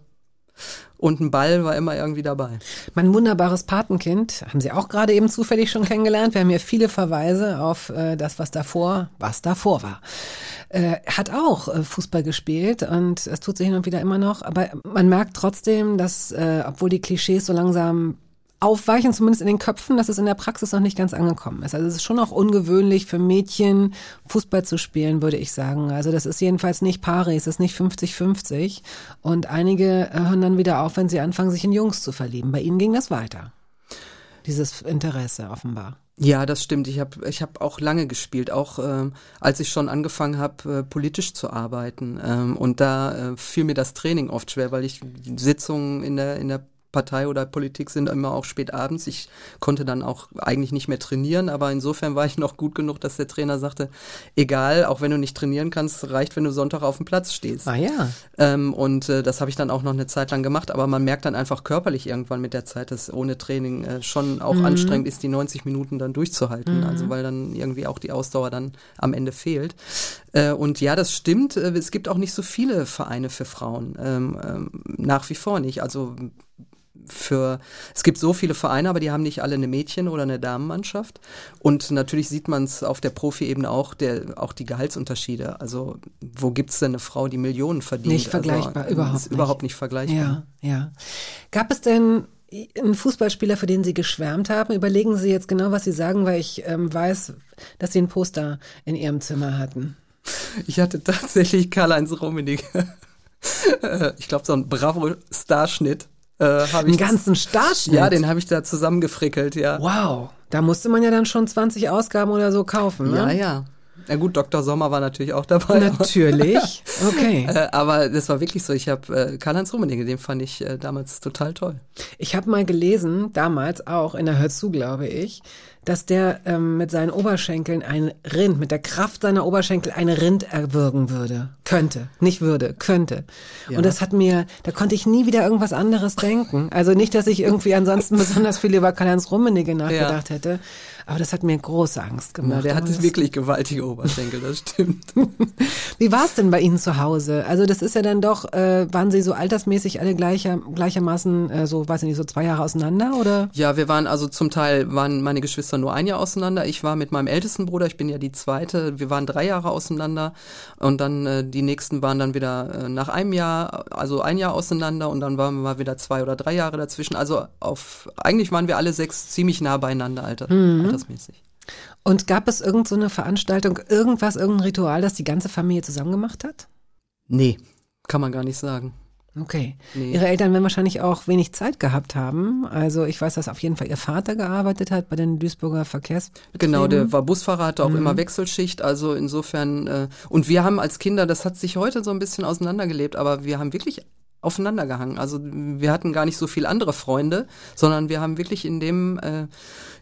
und ein Ball war immer irgendwie dabei. Mein wunderbares Patenkind haben Sie auch gerade eben zufällig schon kennengelernt. Wir haben hier viele Verweise auf äh, das, was davor, was davor war. Äh, hat auch äh, Fußball gespielt und es tut sich hin und wieder immer noch. Aber man merkt trotzdem, dass, äh, obwohl die Klischees so langsam aufweichen, zumindest in den Köpfen, dass es in der Praxis noch nicht ganz angekommen ist. Also es ist schon auch ungewöhnlich für Mädchen Fußball zu spielen, würde ich sagen. Also das ist jedenfalls nicht Paris, es ist nicht 50-50. Und einige hören dann wieder auf, wenn sie anfangen, sich in Jungs zu verlieben. Bei ihnen ging das weiter. Dieses Interesse offenbar. Ja, das stimmt. Ich habe ich hab auch lange gespielt, auch äh, als ich schon angefangen habe, äh, politisch zu arbeiten. Ähm, und da äh, fiel mir das Training oft schwer, weil ich Sitzungen in der, in der Partei oder Politik sind immer auch spät abends. Ich konnte dann auch eigentlich nicht mehr trainieren, aber insofern war ich noch gut genug, dass der Trainer sagte, egal, auch wenn du nicht trainieren kannst, reicht, wenn du Sonntag auf dem Platz stehst. Ah ja. Ähm, und äh, das habe ich dann auch noch eine Zeit lang gemacht, aber man merkt dann einfach körperlich irgendwann mit der Zeit, dass ohne Training äh, schon auch mhm. anstrengend ist, die 90 Minuten dann durchzuhalten. Mhm. Also weil dann irgendwie auch die Ausdauer dann am Ende fehlt. Äh, und ja, das stimmt. Äh, es gibt auch nicht so viele Vereine für Frauen. Ähm, ähm, nach wie vor nicht. Also für, es gibt so viele Vereine, aber die haben nicht alle eine Mädchen- oder eine Damenmannschaft. Und natürlich sieht man es auf der Profi-Ebene auch, der, auch die Gehaltsunterschiede. Also, wo gibt es denn eine Frau, die Millionen verdient? Nicht vergleichbar, also, überhaupt ist nicht. Überhaupt nicht vergleichbar. Ja, ja. Gab es denn einen Fußballspieler, für den Sie geschwärmt haben? Überlegen Sie jetzt genau, was Sie sagen, weil ich ähm, weiß, dass Sie ein Poster in Ihrem Zimmer hatten. Ich hatte tatsächlich Karl-Heinz Rummenigge. ich glaube, so ein Bravo-Starschnitt äh, Einen ganzen Starschnitt? Ja, den habe ich da zusammengefrickelt, ja. Wow, da musste man ja dann schon 20 Ausgaben oder so kaufen, ne? Ja, ja. Na gut, Dr. Sommer war natürlich auch dabei. Natürlich, okay. äh, aber das war wirklich so. Ich habe äh, Karl-Heinz Rummenigge, den fand ich äh, damals total toll. Ich habe mal gelesen, damals auch in der Hör zu, glaube ich, dass der ähm, mit seinen Oberschenkeln ein Rind, mit der Kraft seiner Oberschenkel ein Rind erwürgen würde. Könnte. Nicht würde, könnte. Ja. Und das hat mir, da konnte ich nie wieder irgendwas anderes denken. Also nicht, dass ich irgendwie ansonsten besonders viel über Karl-Heinz Rummenigge nachgedacht ja. hätte. Aber das hat mir große Angst gemacht. Na, der hatte wirklich gewaltige Oberschenkel, das stimmt. Wie war es denn bei Ihnen zu Hause? Also das ist ja dann doch, äh, waren Sie so altersmäßig alle gleicher, gleichermaßen, äh, so, weiß ich nicht, so zwei Jahre auseinander oder? Ja, wir waren also zum Teil, waren meine Geschwister nur ein Jahr auseinander. Ich war mit meinem ältesten Bruder, ich bin ja die zweite, wir waren drei Jahre auseinander und dann äh, die nächsten waren dann wieder äh, nach einem Jahr, also ein Jahr auseinander und dann waren wir mal wieder zwei oder drei Jahre dazwischen. Also auf, eigentlich waren wir alle sechs ziemlich nah beieinander, Alter. Mhm altersmäßig. Und gab es irgendeine so Veranstaltung, irgendwas, irgendein Ritual, das die ganze Familie zusammen gemacht hat? Nee, kann man gar nicht sagen. Okay. Nee. Ihre Eltern werden wahrscheinlich auch wenig Zeit gehabt haben. Also ich weiß, dass auf jeden Fall Ihr Vater gearbeitet hat bei den Duisburger Verkehrs. Genau, der war Busfahrer, hatte auch mhm. immer Wechselschicht. Also insofern, äh, und wir haben als Kinder, das hat sich heute so ein bisschen auseinandergelebt, aber wir haben wirklich aufeinander gehangen. Also wir hatten gar nicht so viel andere Freunde, sondern wir haben wirklich in dem äh,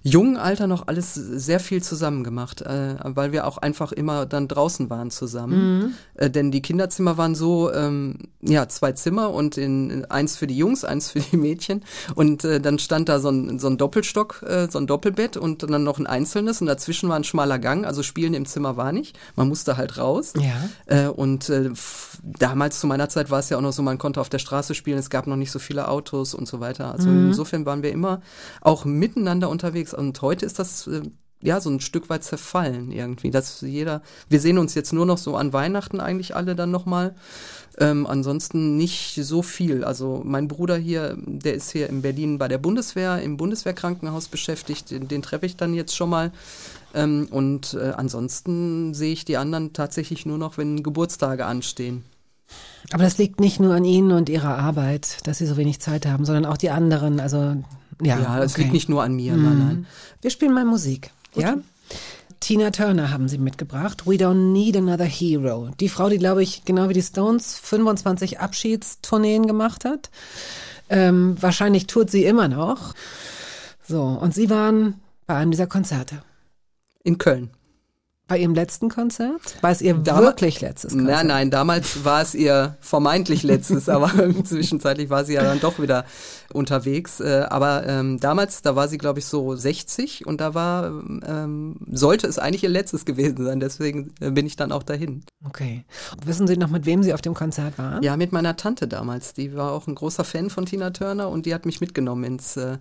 jungen Alter noch alles sehr viel zusammen gemacht, äh, weil wir auch einfach immer dann draußen waren zusammen. Mhm. Äh, denn die Kinderzimmer waren so, ähm, ja, zwei Zimmer und in, eins für die Jungs, eins für die Mädchen. Und äh, dann stand da so ein, so ein Doppelstock, äh, so ein Doppelbett und dann noch ein einzelnes und dazwischen war ein schmaler Gang. Also Spielen im Zimmer war nicht. Man musste halt raus. Ja. Äh, und äh, damals zu meiner Zeit war es ja auch noch so, man konnte auf der Straße spielen, es gab noch nicht so viele Autos und so weiter. Also mhm. insofern waren wir immer auch miteinander unterwegs unterwegs. Und heute ist das äh, ja so ein Stück weit zerfallen irgendwie, dass jeder, wir sehen uns jetzt nur noch so an Weihnachten eigentlich alle dann nochmal. Ähm, ansonsten nicht so viel. Also mein Bruder hier, der ist hier in Berlin bei der Bundeswehr, im Bundeswehrkrankenhaus beschäftigt, den, den treffe ich dann jetzt schon mal. Ähm, und äh, ansonsten sehe ich die anderen tatsächlich nur noch, wenn Geburtstage anstehen. Aber das liegt nicht nur an Ihnen und Ihrer Arbeit, dass Sie so wenig Zeit haben, sondern auch die anderen. Also Ja, Ja, das okay. liegt nicht nur an mir, nein, nein. Wir spielen mal Musik. Ja? Tina Turner haben sie mitgebracht. We don't need another hero. Die Frau, die, glaube ich, genau wie die Stones 25 Abschiedstourneen gemacht hat. Ähm, wahrscheinlich tourt sie immer noch. So, und sie waren bei einem dieser Konzerte. In Köln. Bei ihrem letzten Konzert? War es ihr Dama- wirklich letztes Konzert? Nein, nein, damals war es ihr vermeintlich letztes, aber zwischenzeitlich war sie ja dann doch wieder unterwegs. Äh, aber ähm, damals, da war sie, glaube ich, so 60 und da war, ähm, sollte es eigentlich ihr letztes gewesen sein. Deswegen äh, bin ich dann auch dahin. Okay. Wissen Sie noch, mit wem Sie auf dem Konzert waren? Ja, mit meiner Tante damals. Die war auch ein großer Fan von Tina Turner und die hat mich mitgenommen ins äh,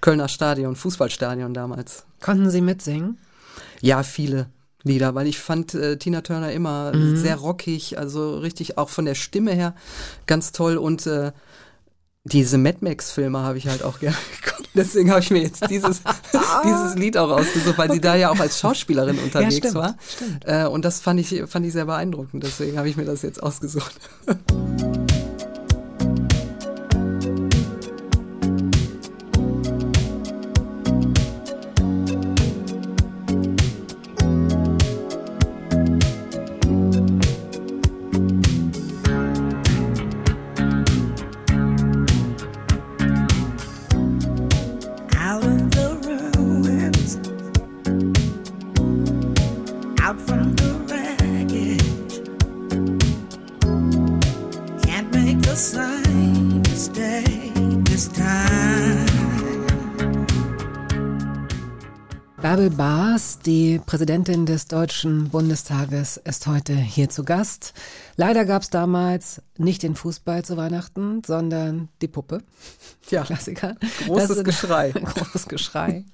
Kölner Stadion, Fußballstadion damals. Konnten Sie mitsingen? Ja, viele Lieder, weil ich fand äh, Tina Turner immer Mhm. sehr rockig, also richtig auch von der Stimme her ganz toll und äh, diese Mad Max-Filme habe ich halt auch gerne geguckt. Deswegen habe ich mir jetzt dieses, dieses Lied auch ausgesucht, weil sie da ja auch als Schauspielerin unterwegs stimmt, war. stimmt. Äh, und das fand ich, fand ich sehr beeindruckend. Deswegen habe ich mir das jetzt ausgesucht. Bärbel Baas, die Präsidentin des Deutschen Bundestages, ist heute hier zu Gast. Leider gab es damals nicht den Fußball zu Weihnachten, sondern die Puppe. Ja, Klassiker. großes ist- Geschrei. großes Geschrei.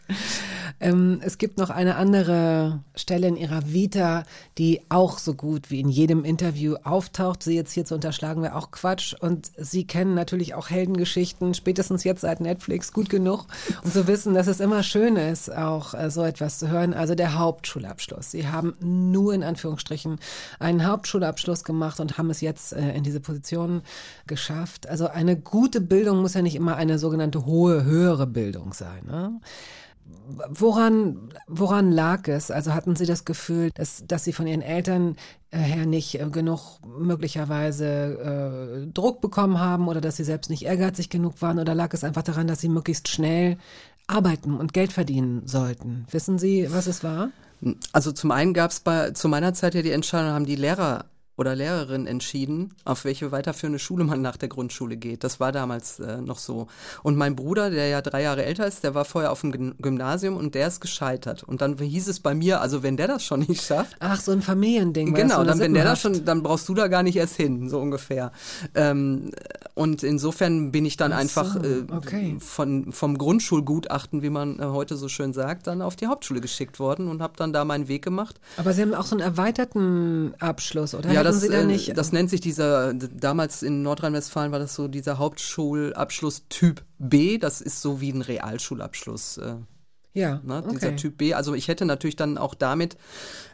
ähm, es gibt noch eine andere Stelle in ihrer Vita, die auch so gut wie in jedem Interview auftaucht. Sie jetzt hier zu unterschlagen wäre auch Quatsch. Und Sie kennen natürlich auch Heldengeschichten, spätestens jetzt seit Netflix, gut genug, um zu wissen, dass es immer schön ist, auch äh, so etwas zu hören. Also der Hauptschulabschluss. Sie haben nur in Anführungsstrichen einen Hauptschulabschluss gemacht und haben es jetzt äh, in diese Position geschafft. Also eine gute Bildung muss ja nicht immer eine sogenannte hohe, höhere Bildung sein. Ne? Woran, woran lag es? Also hatten Sie das Gefühl, dass, dass Sie von Ihren Eltern äh, her nicht äh, genug möglicherweise äh, Druck bekommen haben oder dass Sie selbst nicht ehrgeizig genug waren oder lag es einfach daran, dass Sie möglichst schnell arbeiten und Geld verdienen sollten? Wissen Sie, was es war? Also zum einen gab es bei zu meiner Zeit ja die Entscheidung, haben die Lehrer oder Lehrerin entschieden, auf welche weiterführende Schule man nach der Grundschule geht. Das war damals äh, noch so. Und mein Bruder, der ja drei Jahre älter ist, der war vorher auf dem Gym- Gymnasium und der ist gescheitert. Und dann hieß es bei mir, also wenn der das schon nicht schafft, Ach, so ein Familiending. das Genau, so dann wenn der da Sippenhaft- schon, dann brauchst du da gar nicht erst hin, so ungefähr. Ähm, und insofern bin ich dann so, einfach äh, okay. von vom Grundschulgutachten, wie man äh, heute so schön sagt, dann auf die Hauptschule geschickt worden und habe dann da meinen Weg gemacht. Aber Sie haben auch so einen erweiterten Abschluss, oder? ja, das, Sie da äh, nicht? das nennt sich dieser, damals in Nordrhein-Westfalen war das so dieser Hauptschulabschluss Typ B, das ist so wie ein Realschulabschluss. Äh, ja, Ne, okay. Dieser Typ B. Also ich hätte natürlich dann auch damit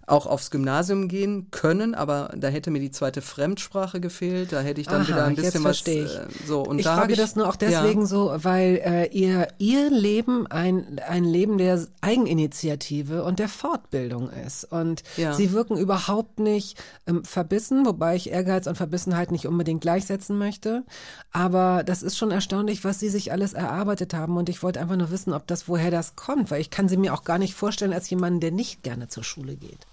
auch aufs Gymnasium gehen können, aber da hätte mir die zweite Fremdsprache gefehlt. Da hätte ich dann Aha, wieder ein bisschen was. Äh, so und ich da frage ich, das nur auch ja. deswegen so, weil äh, ihr, ihr Leben ein, ein Leben der Eigeninitiative und der Fortbildung ist. Und Ja. sie wirken überhaupt nicht ähm, verbissen, wobei ich Ehrgeiz und Verbissenheit nicht unbedingt gleichsetzen möchte. Aber das ist schon erstaunlich, was sie sich alles erarbeitet haben. Und ich wollte einfach nur wissen, ob das, woher das kommt, weil ich kann sie mir auch gar nicht vorstellen als jemanden, der nicht gerne zur Schule geht.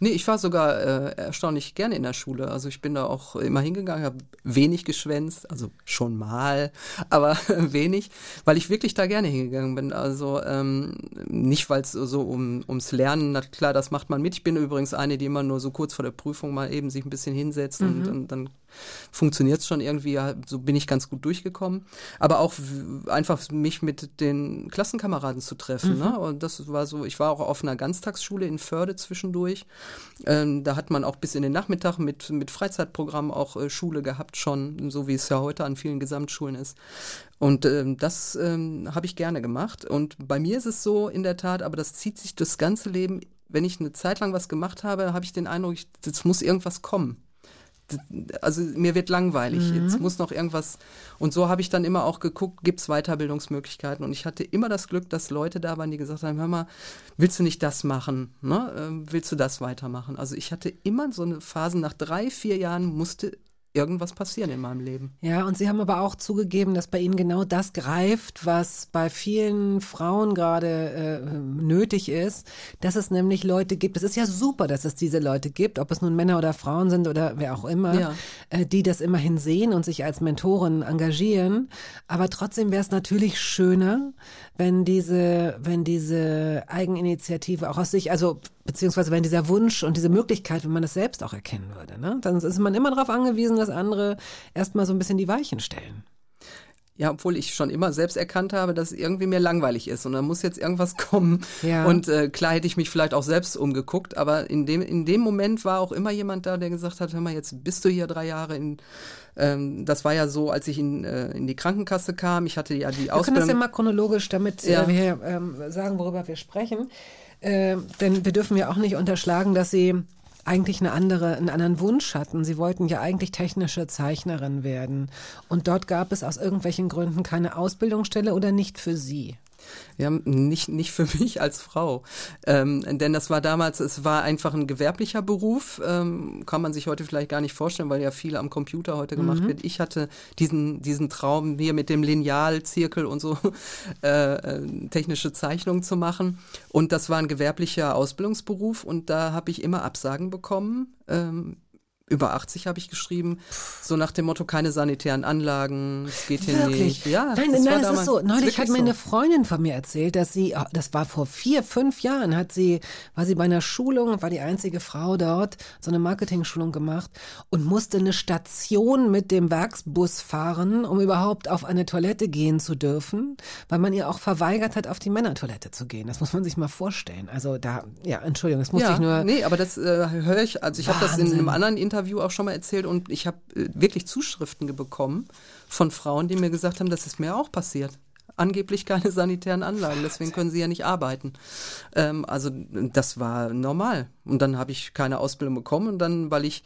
Nee, ich war sogar äh, erstaunlich gerne in der Schule. Also ich bin da auch immer hingegangen, habe wenig geschwänzt, also schon mal, aber wenig, weil ich wirklich da gerne hingegangen bin. Also ähm, nicht, weil es so um, ums Lernen, na klar, das macht man mit. Ich bin übrigens eine, die immer nur so kurz vor der Prüfung mal eben sich ein bisschen hinsetzt und, und dann funktioniert es schon irgendwie. So bin ich ganz gut durchgekommen. Aber auch einfach mich mit den Klassenkameraden zu treffen. Ne? Und das war so, ich war auch auf einer Ganztagsschule in Förde zwischendurch. Ähm, da hat man auch bis in den Nachmittag mit, mit Freizeitprogramm auch äh, Schule gehabt schon, so wie es ja heute an vielen Gesamtschulen ist. Und ähm, das ähm, habe ich gerne gemacht. Und bei mir ist es so in der Tat, aber das zieht sich das ganze Leben. Wenn ich eine Zeit lang was gemacht habe, habe ich den Eindruck, jetzt muss irgendwas kommen. Also mir wird langweilig, Mhm. jetzt muss noch irgendwas. Und so habe ich dann immer auch geguckt, gibt's Weiterbildungsmöglichkeiten. Und ich hatte immer das Glück, dass Leute da waren, die gesagt haben, hör mal, willst du nicht das machen? Ne? Ähm, Willst du das weitermachen? Also ich hatte immer so eine Phase, nach drei, vier Jahren musste irgendwas passieren in meinem Leben. Ja, und Sie haben aber auch zugegeben, dass bei Ihnen genau das greift, was bei vielen Frauen gerade äh, nötig ist, dass es nämlich Leute gibt. Es ist ja super, dass es diese Leute gibt, ob es nun Männer oder Frauen sind oder wer auch immer, Ja. äh, die das immerhin sehen und sich als Mentoren engagieren. Aber trotzdem wäre es natürlich schöner, wenn diese, wenn diese Eigeninitiative auch aus sich, also beziehungsweise wenn dieser Wunsch und diese Möglichkeit, wenn man es selbst auch erkennen würde, ne? dann ist man immer darauf angewiesen, dass andere erstmal so ein bisschen die Weichen stellen. Ja, obwohl ich schon immer selbst erkannt habe, dass irgendwie mir langweilig ist und da muss jetzt irgendwas kommen. Ja. Und äh, klar hätte ich mich vielleicht auch selbst umgeguckt, aber in dem, in dem Moment war auch immer jemand da, der gesagt hat, hör mal, jetzt bist du hier drei Jahre in, ähm, das war ja so, als ich in, äh, in die Krankenkasse kam, ich hatte ja die Wir können das Ausbildung. ja mal chronologisch, damit Ja. äh, wir ähm, sagen, worüber wir sprechen. Äh, denn wir dürfen ja auch nicht unterschlagen, dass Sie eigentlich eine andere, einen anderen Wunsch hatten. Sie wollten ja eigentlich technische Zeichnerin werden. Und dort gab es aus irgendwelchen Gründen keine Ausbildungsstelle oder nicht für Sie. Ja, nicht, nicht für mich als Frau. Ähm, denn das war damals, es war einfach ein gewerblicher Beruf. Ähm, kann man sich heute vielleicht gar nicht vorstellen, weil ja viel am Computer heute gemacht wird. Ich hatte diesen, diesen Traum, hier mit dem Lineal, Zirkel und so äh, äh, technische Zeichnungen zu machen. Und das war ein gewerblicher Ausbildungsberuf und da habe ich immer Absagen bekommen. Ähm, über 80 habe ich geschrieben, so nach dem Motto, keine sanitären Anlagen, es geht hier nicht. Ja, nein, das nein, das ist so. Neulich wirklich hat mir eine Freundin von mir erzählt, dass sie, ah, das war vor vier, fünf Jahren, hat sie, war sie bei einer Schulung, war die einzige Frau dort, so eine Marketing-Schulung gemacht und musste eine Station mit dem Werksbus fahren, um überhaupt auf eine Toilette gehen zu dürfen, weil man ihr auch verweigert hat, auf die Männertoilette zu gehen. Das muss man sich mal vorstellen. Also da, ja, Entschuldigung, das musste ja, ich nur. Nee, aber das äh, höre ich, also ich habe das in einem anderen Interview auch schon mal erzählt und ich habe äh, wirklich Zuschriften bekommen von Frauen, die mir gesagt haben, das ist mir auch passiert. Angeblich keine sanitären Anlagen, deswegen können sie ja nicht arbeiten. Ähm, also das war normal. Und dann habe ich keine Ausbildung bekommen und dann, weil ich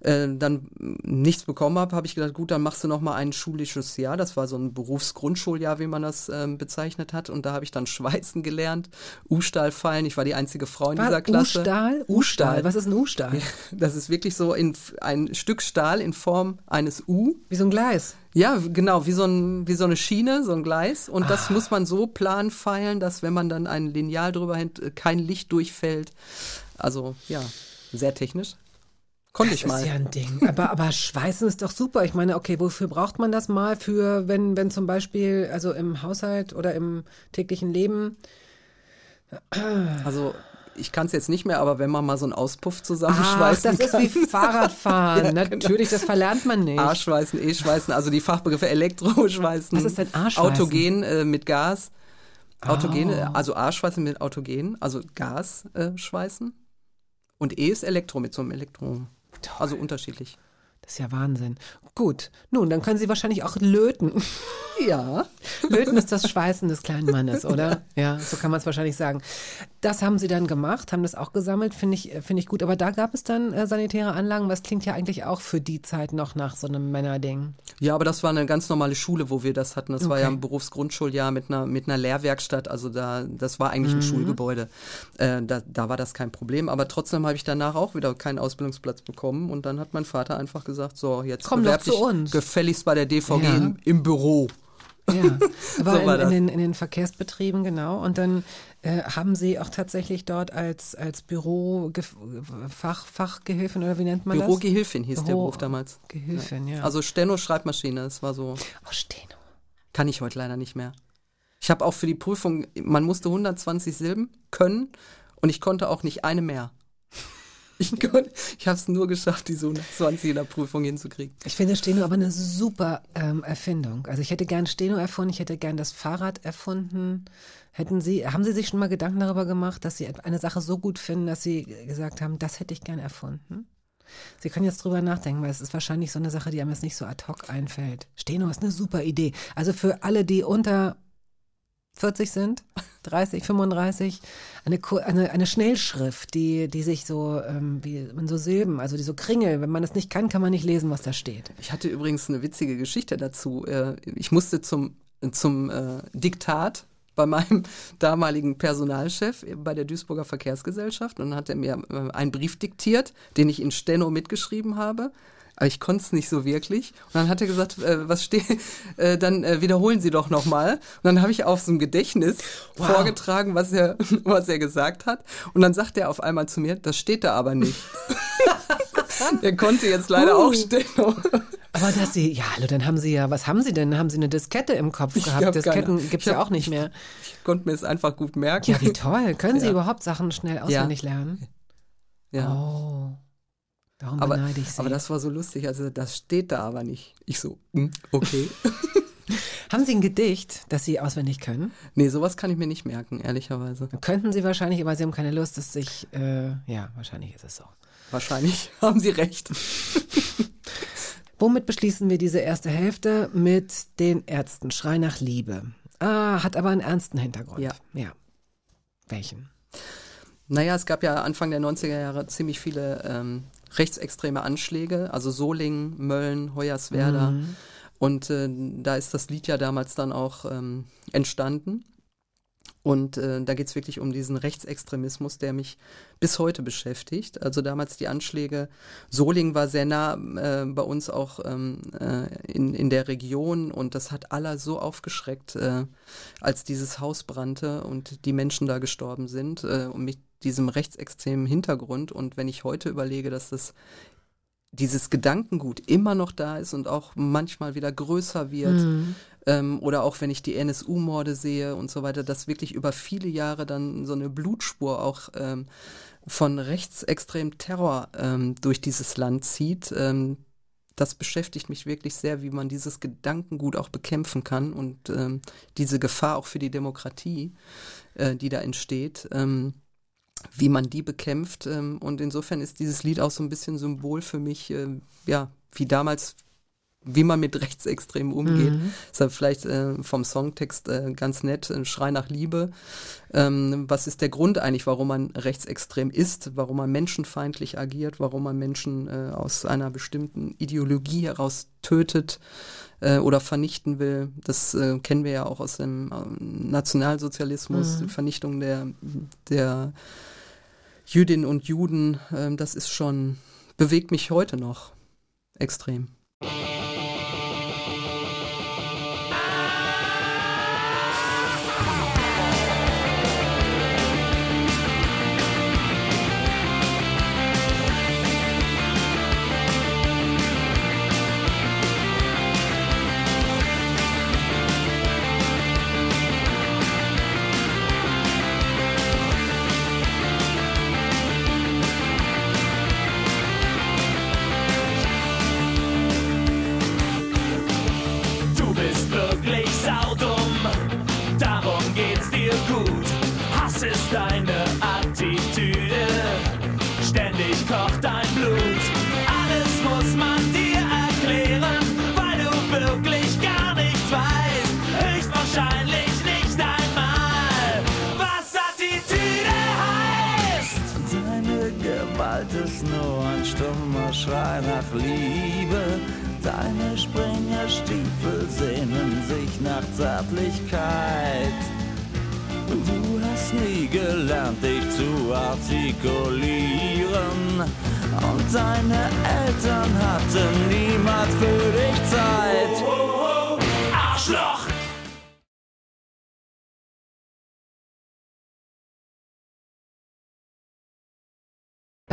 äh, dann nichts bekommen habe, habe ich gedacht, gut, dann machst du noch mal ein schulisches Jahr. Das war so ein Berufsgrundschuljahr, wie man das ähm, bezeichnet hat. Und da habe ich dann Schweißen gelernt, U-Stahl fallen. Ich war die einzige Frau in War dieser Klasse. U-Stahl? U-Stahl. Was ist ein U-Stahl? Das ist wirklich so in ein Stück Stahl in Form eines U. Wie so ein Gleis. Ja, genau, wie so, ein, wie so eine Schiene, so ein Gleis. Und das muss man so plan feilen, dass wenn man dann ein Lineal drüber hält, äh, kein Licht durchfällt. Also ja, sehr technisch. Konnte ich Das mal. ist ja ein Ding. Aber, aber Schweißen ist doch super. Ich meine, okay, wofür braucht man das mal? Für, wenn, wenn zum Beispiel, also im Haushalt oder im täglichen Leben. Also ich kann es jetzt nicht mehr, aber wenn man mal so einen Auspuff zusammenschweißen das ist kann. wie Fahrradfahren. Natürlich, das verlernt man nicht. A-Schweißen, E-Schweißen, also die Fachbegriffe Elektroschweißen. Was ist denn A-Schweißen? Autogen äh, mit Gas. Autogen, Oh. also A-Schweißen mit Autogen, also Gas äh, schweißen. Und E ist Elektro mit so einem Elektro. Also unterschiedlich. Das ist ja Wahnsinn. Gut. Nun, dann können Sie wahrscheinlich auch löten. Ja. Löten ist das Schweißen des kleinen Mannes, oder? Ja, so kann man es wahrscheinlich sagen. Das haben Sie dann gemacht, haben das auch gesammelt, finde ich, äh, finde ich gut. Aber da gab es dann äh, sanitäre Anlagen, was klingt ja eigentlich auch für die Zeit noch nach so einem Männerding. Ja, aber das war eine ganz normale Schule, wo wir das hatten. Das war ja Okay. ein Berufsgrundschuljahr mit einer, mit einer Lehrwerkstatt. Also da, das war eigentlich Mhm. ein Schulgebäude. Äh, da, da war das kein Problem. Aber trotzdem habe ich danach auch wieder keinen Ausbildungsplatz bekommen. Und dann hat mein Vater einfach gesagt, so, jetzt Komm doch bewerb zu dich uns. gefälligst bei der DVG Ja. im, im Büro. Ja, aber So war in, in, den, in den Verkehrsbetrieben, genau. Und dann äh, haben Sie auch tatsächlich dort als, als Büro Fach, Fachgehilfin oder wie nennt man das? Bürogehilfin hieß der Büro- Beruf damals. Gehilfin, ja. Also Steno-Schreibmaschine, das war so, oh, Steno. kann ich heute leider nicht mehr. Ich habe auch für die Prüfung, man musste 120 Silben können und ich konnte auch nicht eine mehr. Ich, konnt- ich habe es nur geschafft, diese 120 in der Prüfung hinzukriegen. Ich finde Steno aber eine super ähm, Erfindung. Also ich hätte gern Steno erfunden, ich hätte gern das Fahrrad erfunden. Hätten Sie, haben Sie sich schon mal Gedanken darüber gemacht, dass Sie eine Sache so gut finden, dass Sie gesagt haben, das hätte ich gern erfunden? Sie können jetzt drüber nachdenken, weil es ist wahrscheinlich so eine Sache, die einem jetzt nicht so ad hoc einfällt. Steno ist eine super Idee. Also für alle, die unter 40 sind, 30, 35, eine, eine, eine Schnellschrift, die, die sich so, ähm, wie in so Silben, also die so Kringel, wenn man es nicht kann, kann man nicht lesen, was da steht. Ich hatte übrigens eine witzige Geschichte dazu. Äh, Ich musste zum, zum äh, Diktat bei meinem damaligen Personalchef bei der Duisburger Verkehrsgesellschaft und dann hat er mir äh, einen Brief diktiert, den ich in Steno mitgeschrieben habe. Aber ich konnte es nicht so wirklich. Und dann hat er gesagt, äh, was steht, äh, dann äh, wiederholen Sie doch nochmal. Und dann habe ich auf so ein Gedächtnis vorgetragen, was er, was er gesagt hat. Und dann sagt er auf einmal zu mir, das steht da aber nicht. der konnte jetzt leider Uh. auch Steno. Aber dass Sie, ja, hallo, dann haben Sie ja, was haben Sie denn? Haben Sie eine Diskette im Kopf Ich gehabt? Disketten gibt's ich ja auch nicht mehr. Ich konnte mir es einfach gut merken. Ja, wie toll. Können Sie Ja. überhaupt Sachen schnell auswendig lernen? Ja. Oh. Darum aber, beneide ich Sie. aber das war so lustig, also das steht da aber nicht. Ich so, hm, okay. haben Sie ein Gedicht, das Sie auswendig können? nee, sowas kann ich mir nicht merken, ehrlicherweise. Könnten Sie wahrscheinlich, aber Sie haben keine Lust, dass sich, äh, ja, wahrscheinlich ist es so. Wahrscheinlich haben Sie recht. Womit beschließen wir diese erste Hälfte? Mit den Ärzten. Schrei nach Liebe. Ah, hat aber einen ernsten Hintergrund. Ja. Ja. Welchen? Naja, es gab ja Anfang der 90er Jahre ziemlich viele ähm, rechtsextreme Anschläge, also Solingen, Mölln, Hoyerswerda. Und äh, da ist das Lied ja damals dann auch ähm, entstanden. Und äh, da geht's wirklich um diesen Rechtsextremismus, der mich bis heute beschäftigt. Also damals die Anschläge, Solingen war sehr nah äh, bei uns auch ähm, äh, in, in der Region und das hat aller so aufgeschreckt, äh, als dieses Haus brannte und die Menschen da gestorben sind äh, und mit diesem rechtsextremen Hintergrund. Und wenn ich heute überlege, dass das dieses Gedankengut immer noch da ist und auch manchmal wieder größer wird. Mhm. Ähm, oder auch wenn ich die NSU-Morde sehe und so weiter, dass wirklich über viele Jahre dann so eine Blutspur auch ähm, von rechtsextremem Terror ähm, durch dieses Land zieht. Ähm, das beschäftigt mich wirklich sehr, wie man dieses Gedankengut auch bekämpfen kann und ähm, diese Gefahr auch für die Demokratie, äh, die da entsteht. Ähm, wie man die bekämpft. Ähm, und insofern ist dieses Lied auch so ein bisschen Symbol für mich, äh, ja, wie damals, wie man mit Rechtsextremen umgeht. Ist ja vielleicht äh, vom Songtext äh, ganz nett, ein Schrei nach Liebe. Ähm, was ist der Grund eigentlich, warum man rechtsextrem ist, warum man menschenfeindlich agiert, warum man Menschen äh, aus einer bestimmten Ideologie heraus tötet äh, oder vernichten will. Das äh, kennen wir ja auch aus dem äh, Nationalsozialismus, die Vernichtung der, der Jüdinnen und Juden. ähm, das ist schon, bewegt mich heute noch extrem.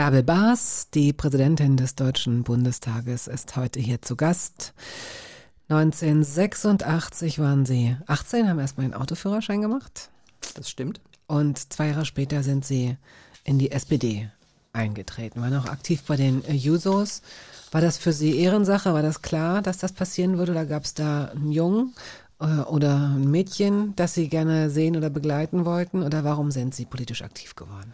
Bärbel Baas, die Präsidentin des Deutschen Bundestages, ist heute hier zu Gast. 1986 waren Sie 18, haben erstmal einen Autoführerschein gemacht Das stimmt. und zwei Jahre später sind Sie in die SPD eingetreten, waren auch aktiv bei den Jusos. War das für Sie Ehrensache? War das klar, dass das passieren würde? Oder gab es da einen Jungen äh, oder ein Mädchen, das Sie gerne sehen oder begleiten wollten? Oder warum sind Sie politisch aktiv geworden?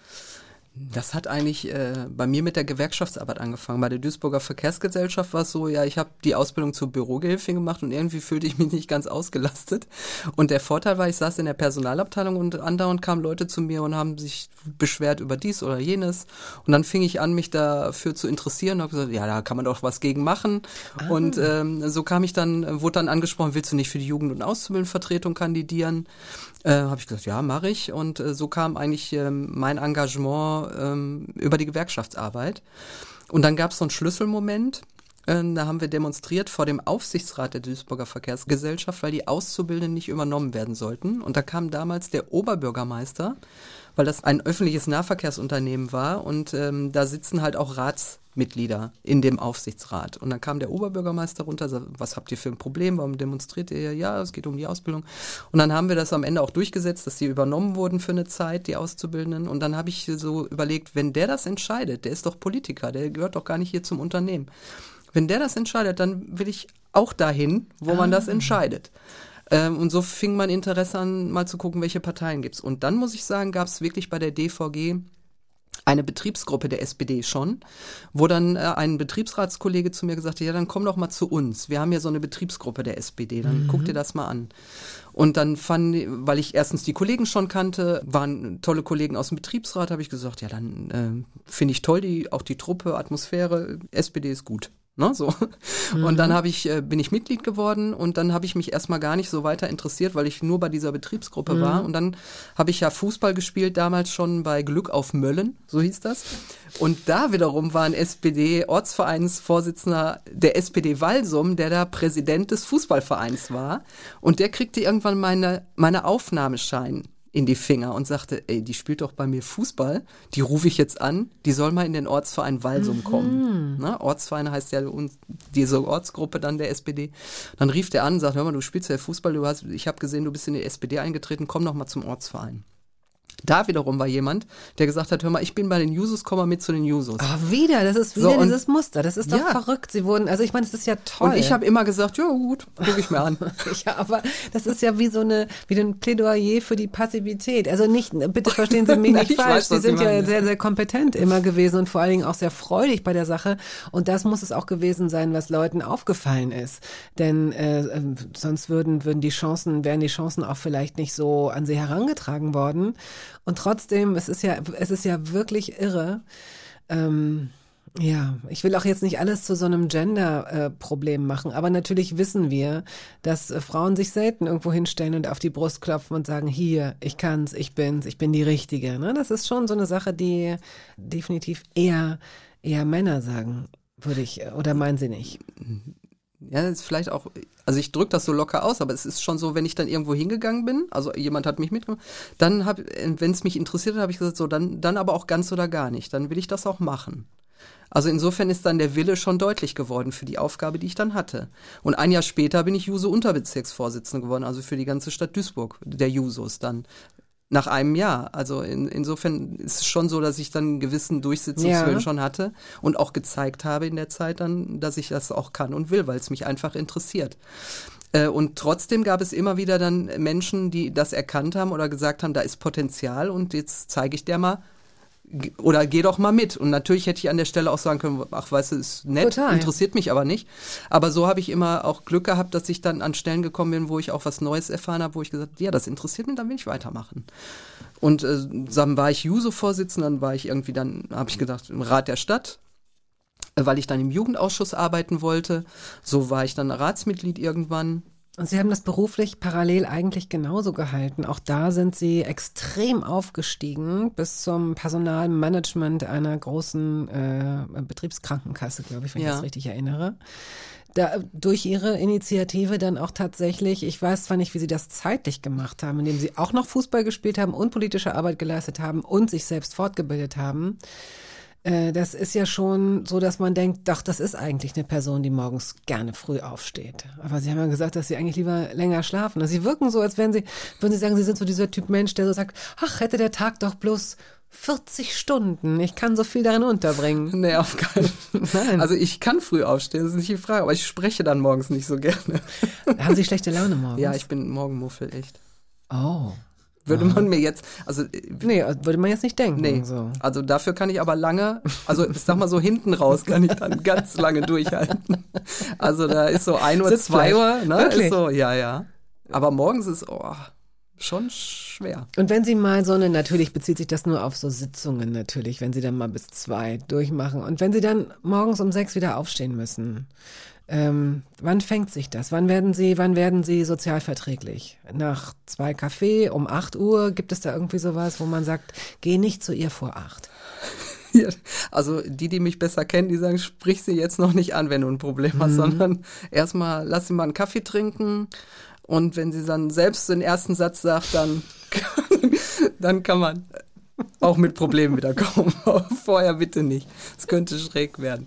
Das hat eigentlich äh, bei mir mit der Gewerkschaftsarbeit angefangen. Bei der Duisburger Verkehrsgesellschaft war es so, ja, ich habe die Ausbildung zur Bürogehilfin gemacht und irgendwie fühlte ich mich nicht ganz ausgelastet. Und der Vorteil war, ich saß in der Personalabteilung und andauernd kamen Leute zu mir und haben sich beschwert über dies oder jenes. Und dann fing ich an, mich dafür zu interessieren und habe gesagt, ja, da kann man doch was gegen machen. Und ähm, so kam ich dann, wurde dann angesprochen, willst du nicht für die Jugend- und Auszubildendenvertretung kandidieren? Äh, habe ich gesagt, ja, mache ich. Und äh, so kam eigentlich ähm, mein Engagement ähm, über die Gewerkschaftsarbeit. Und dann gab es so einen Schlüsselmoment. Äh, da haben wir demonstriert vor dem Aufsichtsrat der Duisburger Verkehrsgesellschaft, weil die Auszubildenden nicht übernommen werden sollten. Und da kam damals der Oberbürgermeister, weil das ein öffentliches Nahverkehrsunternehmen war und ähm, da sitzen halt auch Ratsmitglieder in dem Aufsichtsrat. Und dann kam der Oberbürgermeister runter, sagte, was habt ihr für ein Problem, warum demonstriert ihr? Ja, es geht um die Ausbildung. Und dann haben wir das am Ende auch durchgesetzt, dass sie übernommen wurden für eine Zeit, die Auszubildenden. Und dann habe ich so überlegt, wenn der das entscheidet, der ist doch Politiker, der gehört doch gar nicht hier zum Unternehmen. Wenn der das entscheidet, dann will ich auch dahin, wo man das entscheidet. Ähm, und so fing mein Interesse an, mal zu gucken, welche Parteien gibt's. Und dann muss ich sagen, gab's wirklich bei der DVG eine Betriebsgruppe der SPD schon, wo dann äh, ein Betriebsratskollege zu mir gesagt hat, ja, dann komm doch mal zu uns. Wir haben ja so eine Betriebsgruppe der SPD, dann guck dir das mal an. Und dann fand, weil ich erstens die Kollegen schon kannte, waren tolle Kollegen aus dem Betriebsrat, habe ich gesagt, ja, dann äh, finde ich toll, die, auch die Truppe, Atmosphäre, SPD ist gut. Ne, so. Und dann habe ich, äh, bin ich Mitglied geworden und dann habe ich mich erstmal gar nicht so weiter interessiert, weil ich nur bei dieser Betriebsgruppe war. Und dann habe ich ja Fußball gespielt, damals schon bei Glück auf Möllen, so hieß das. Und da wiederum war ein SPD-Ortsvereinsvorsitzender der SPD Walsum, der da Präsident des Fußballvereins war. Und der kriegte irgendwann meine, meine Aufnahmeschein in die Finger und sagte, ey, die spielt doch bei mir Fußball, die rufe ich jetzt an, die soll mal in den Ortsverein Walsum kommen. Ne? Ortsverein heißt ja diese Ortsgruppe dann der SPD. Dann rief der an und sagte, hör mal, du spielst ja Fußball, du hast, ich habe gesehen, du bist in die SPD eingetreten, komm doch mal zum Ortsverein. Da wiederum war jemand, der gesagt hat, hör mal, ich bin bei den Jusos, komm mal mit zu den Jusos. Ah, wieder, das ist wieder So, dieses Muster. Das ist doch Ja. verrückt. Sie wurden, also ich meine, das ist ja toll. Und ich habe immer gesagt, ja gut, guck ich mir an. Ja, aber das ist ja wie so eine, wie ein Plädoyer für die Passivität. Also nicht, bitte verstehen Sie mich Nein, nicht ich falsch. weiß, Sie sind Sie ja sehr, sehr kompetent immer gewesen und vor allen Dingen auch sehr freudig bei der Sache. Und das muss es auch gewesen sein, was Leuten aufgefallen ist. Denn äh, sonst würden, würden die Chancen, wären die Chancen auch vielleicht nicht so an sie herangetragen worden. Und trotzdem, es ist ja, es ist ja wirklich irre. Ähm, ja, ich will auch jetzt nicht alles zu so einem Gender-Problem machen, aber natürlich wissen wir, dass äh, Frauen sich selten irgendwo hinstellen und auf die Brust klopfen und sagen, hier, ich kann's, ich bin's, ich bin die Richtige. Ne? Das ist schon so eine Sache, die definitiv eher, eher Männer sagen, würde ich, äh, oder meinen Sie nicht? Ja, ist vielleicht auch, also ich drücke das so locker aus, aber es ist schon so, wenn ich dann irgendwo hingegangen bin, also jemand hat mich mitgenommen, dann habe, wenn es mich interessiert hat, habe ich gesagt, so, dann, dann aber auch ganz oder gar nicht, dann will ich das auch machen. Also insofern ist dann der Wille schon deutlich geworden für die Aufgabe, die ich dann hatte. Und ein Jahr später bin ich Juso-Unterbezirksvorsitzende geworden, also für die ganze Stadt Duisburg, der Jusos dann. Nach einem Jahr. Also in, insofern ist es schon so, dass ich dann einen gewissen Durchsetzungswillen Ja. schon hatte und auch gezeigt habe in der Zeit dann, dass ich das auch kann und will, weil es mich einfach interessiert. Äh, Und trotzdem gab es immer wieder dann Menschen, die das erkannt haben oder gesagt haben, da ist Potenzial und jetzt zeige ich dir mal, oder geh doch mal mit. Und natürlich hätte ich an der Stelle auch sagen können, ach, weißt du, ist nett, Total. interessiert mich aber nicht. Aber so habe ich immer auch Glück gehabt, dass ich dann an Stellen gekommen bin, wo ich auch was Neues erfahren habe, wo ich gesagt habe, ja, das interessiert mich, dann will ich weitermachen. Und äh, dann war ich Juso-Vorsitzender, dann war ich irgendwie dann, habe ich gedacht, im Rat der Stadt, äh, weil ich dann im Jugendausschuss arbeiten wollte. So war ich dann Ratsmitglied irgendwann. Und Sie haben das beruflich parallel eigentlich genauso gehalten. Auch da sind Sie extrem aufgestiegen bis zum Personalmanagement einer großen äh, Betriebskrankenkasse, glaube ich, wenn ich Ja. das richtig erinnere. Da, durch Ihre Initiative dann auch tatsächlich, ich weiß zwar nicht, wie Sie das zeitlich gemacht haben, indem Sie auch noch Fußball gespielt haben und politische Arbeit geleistet haben und sich selbst fortgebildet haben. Äh, Das ist ja schon so, dass man denkt, doch, das ist eigentlich eine Person, die morgens gerne früh aufsteht. Aber Sie haben ja gesagt, dass Sie eigentlich lieber länger schlafen. Also Sie wirken so, als wären Sie, würden Sie sagen, Sie sind so dieser Typ Mensch, der so sagt, ach, hätte der Tag doch bloß 40 Stunden. Ich kann so viel darin unterbringen. Nee, auf keinen Nein. Also ich kann früh aufstehen, das ist nicht die Frage, aber ich spreche dann morgens nicht so gerne. Haben Sie schlechte Laune morgens? Ja, ich bin Morgenmuffel, echt. Oh. Würde man mir jetzt, also äh, Nee, würde man jetzt nicht denken. Nee, So. also dafür kann ich aber lange, also ich sag mal so hinten raus kann ich dann ganz lange durchhalten. Also da ist so 1 Uhr, Sitzfleisch. 2 Uhr, ne? Wirklich? Ist so, ja, ja. Aber morgens ist oh, schon schwer. Und wenn Sie mal so eine, natürlich bezieht sich das nur auf so Sitzungen natürlich, wenn Sie dann mal bis zwei durchmachen und wenn Sie dann morgens um sechs wieder aufstehen müssen, ähm, wann fängt sich das? Wann werden Sie, wann werden Sie sozialverträglich? Nach zwei Kaffee um acht Uhr gibt es da irgendwie sowas, wo man sagt, geh nicht zu ihr vor acht. Ja, Also die, die mich besser kennen, die sagen, sprich sie jetzt noch nicht an, wenn du ein Problem Mhm. hast, sondern erstmal lass sie mal einen Kaffee trinken und wenn sie dann selbst den ersten Satz sagt, dann, dann kann man auch mit Problemen wieder kommen. Aber Vorher bitte nicht. Es könnte schräg werden.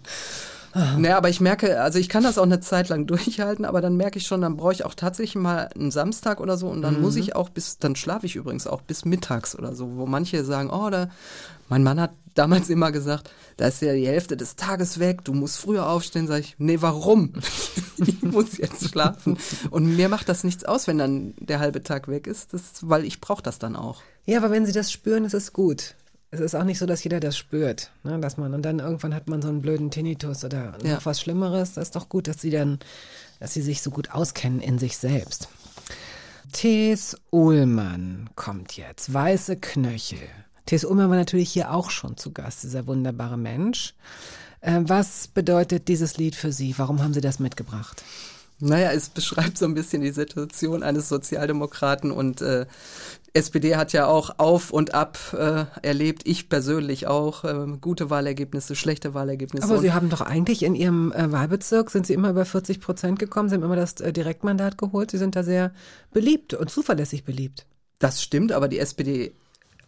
Naja, aber ich merke, also ich kann das auch eine Zeit lang durchhalten, aber dann merke ich schon, dann brauche ich auch tatsächlich mal einen Samstag oder so und dann muss ich auch bis, dann schlafe ich übrigens auch bis mittags oder so, wo manche sagen, oh, da, mein Mann hat damals immer gesagt, da ist ja die Hälfte des Tages weg, du musst früher aufstehen, sage ich, nee, warum? ich muss jetzt schlafen. Und mir macht das nichts aus, wenn dann der halbe Tag weg ist, das, weil ich brauche das dann auch. Ja, aber wenn Sie das spüren, ist es gut. Es ist auch nicht so, dass jeder das spürt, ne, dass man und dann irgendwann hat man so einen blöden Tinnitus oder Ja. noch was Schlimmeres. Das ist doch gut, dass Sie dann, dass Sie sich so gut auskennen in sich selbst. Thes Uhlmann kommt jetzt. Weiße Knöchel. Thes Uhlmann war natürlich hier auch schon zu Gast, dieser wunderbare Mensch. Äh, was bedeutet dieses Lied für Sie? Warum haben Sie das mitgebracht? Naja, es beschreibt so ein bisschen die Situation eines Sozialdemokraten und äh, SPD hat ja auch auf und ab äh, erlebt, ich persönlich auch, äh, gute Wahlergebnisse, schlechte Wahlergebnisse. Aber Sie haben doch eigentlich in Ihrem äh, Wahlbezirk, sind Sie immer über 40 Prozent gekommen, Sie haben immer das äh, Direktmandat geholt, Sie sind da sehr beliebt und zuverlässig beliebt. das stimmt, aber die SPD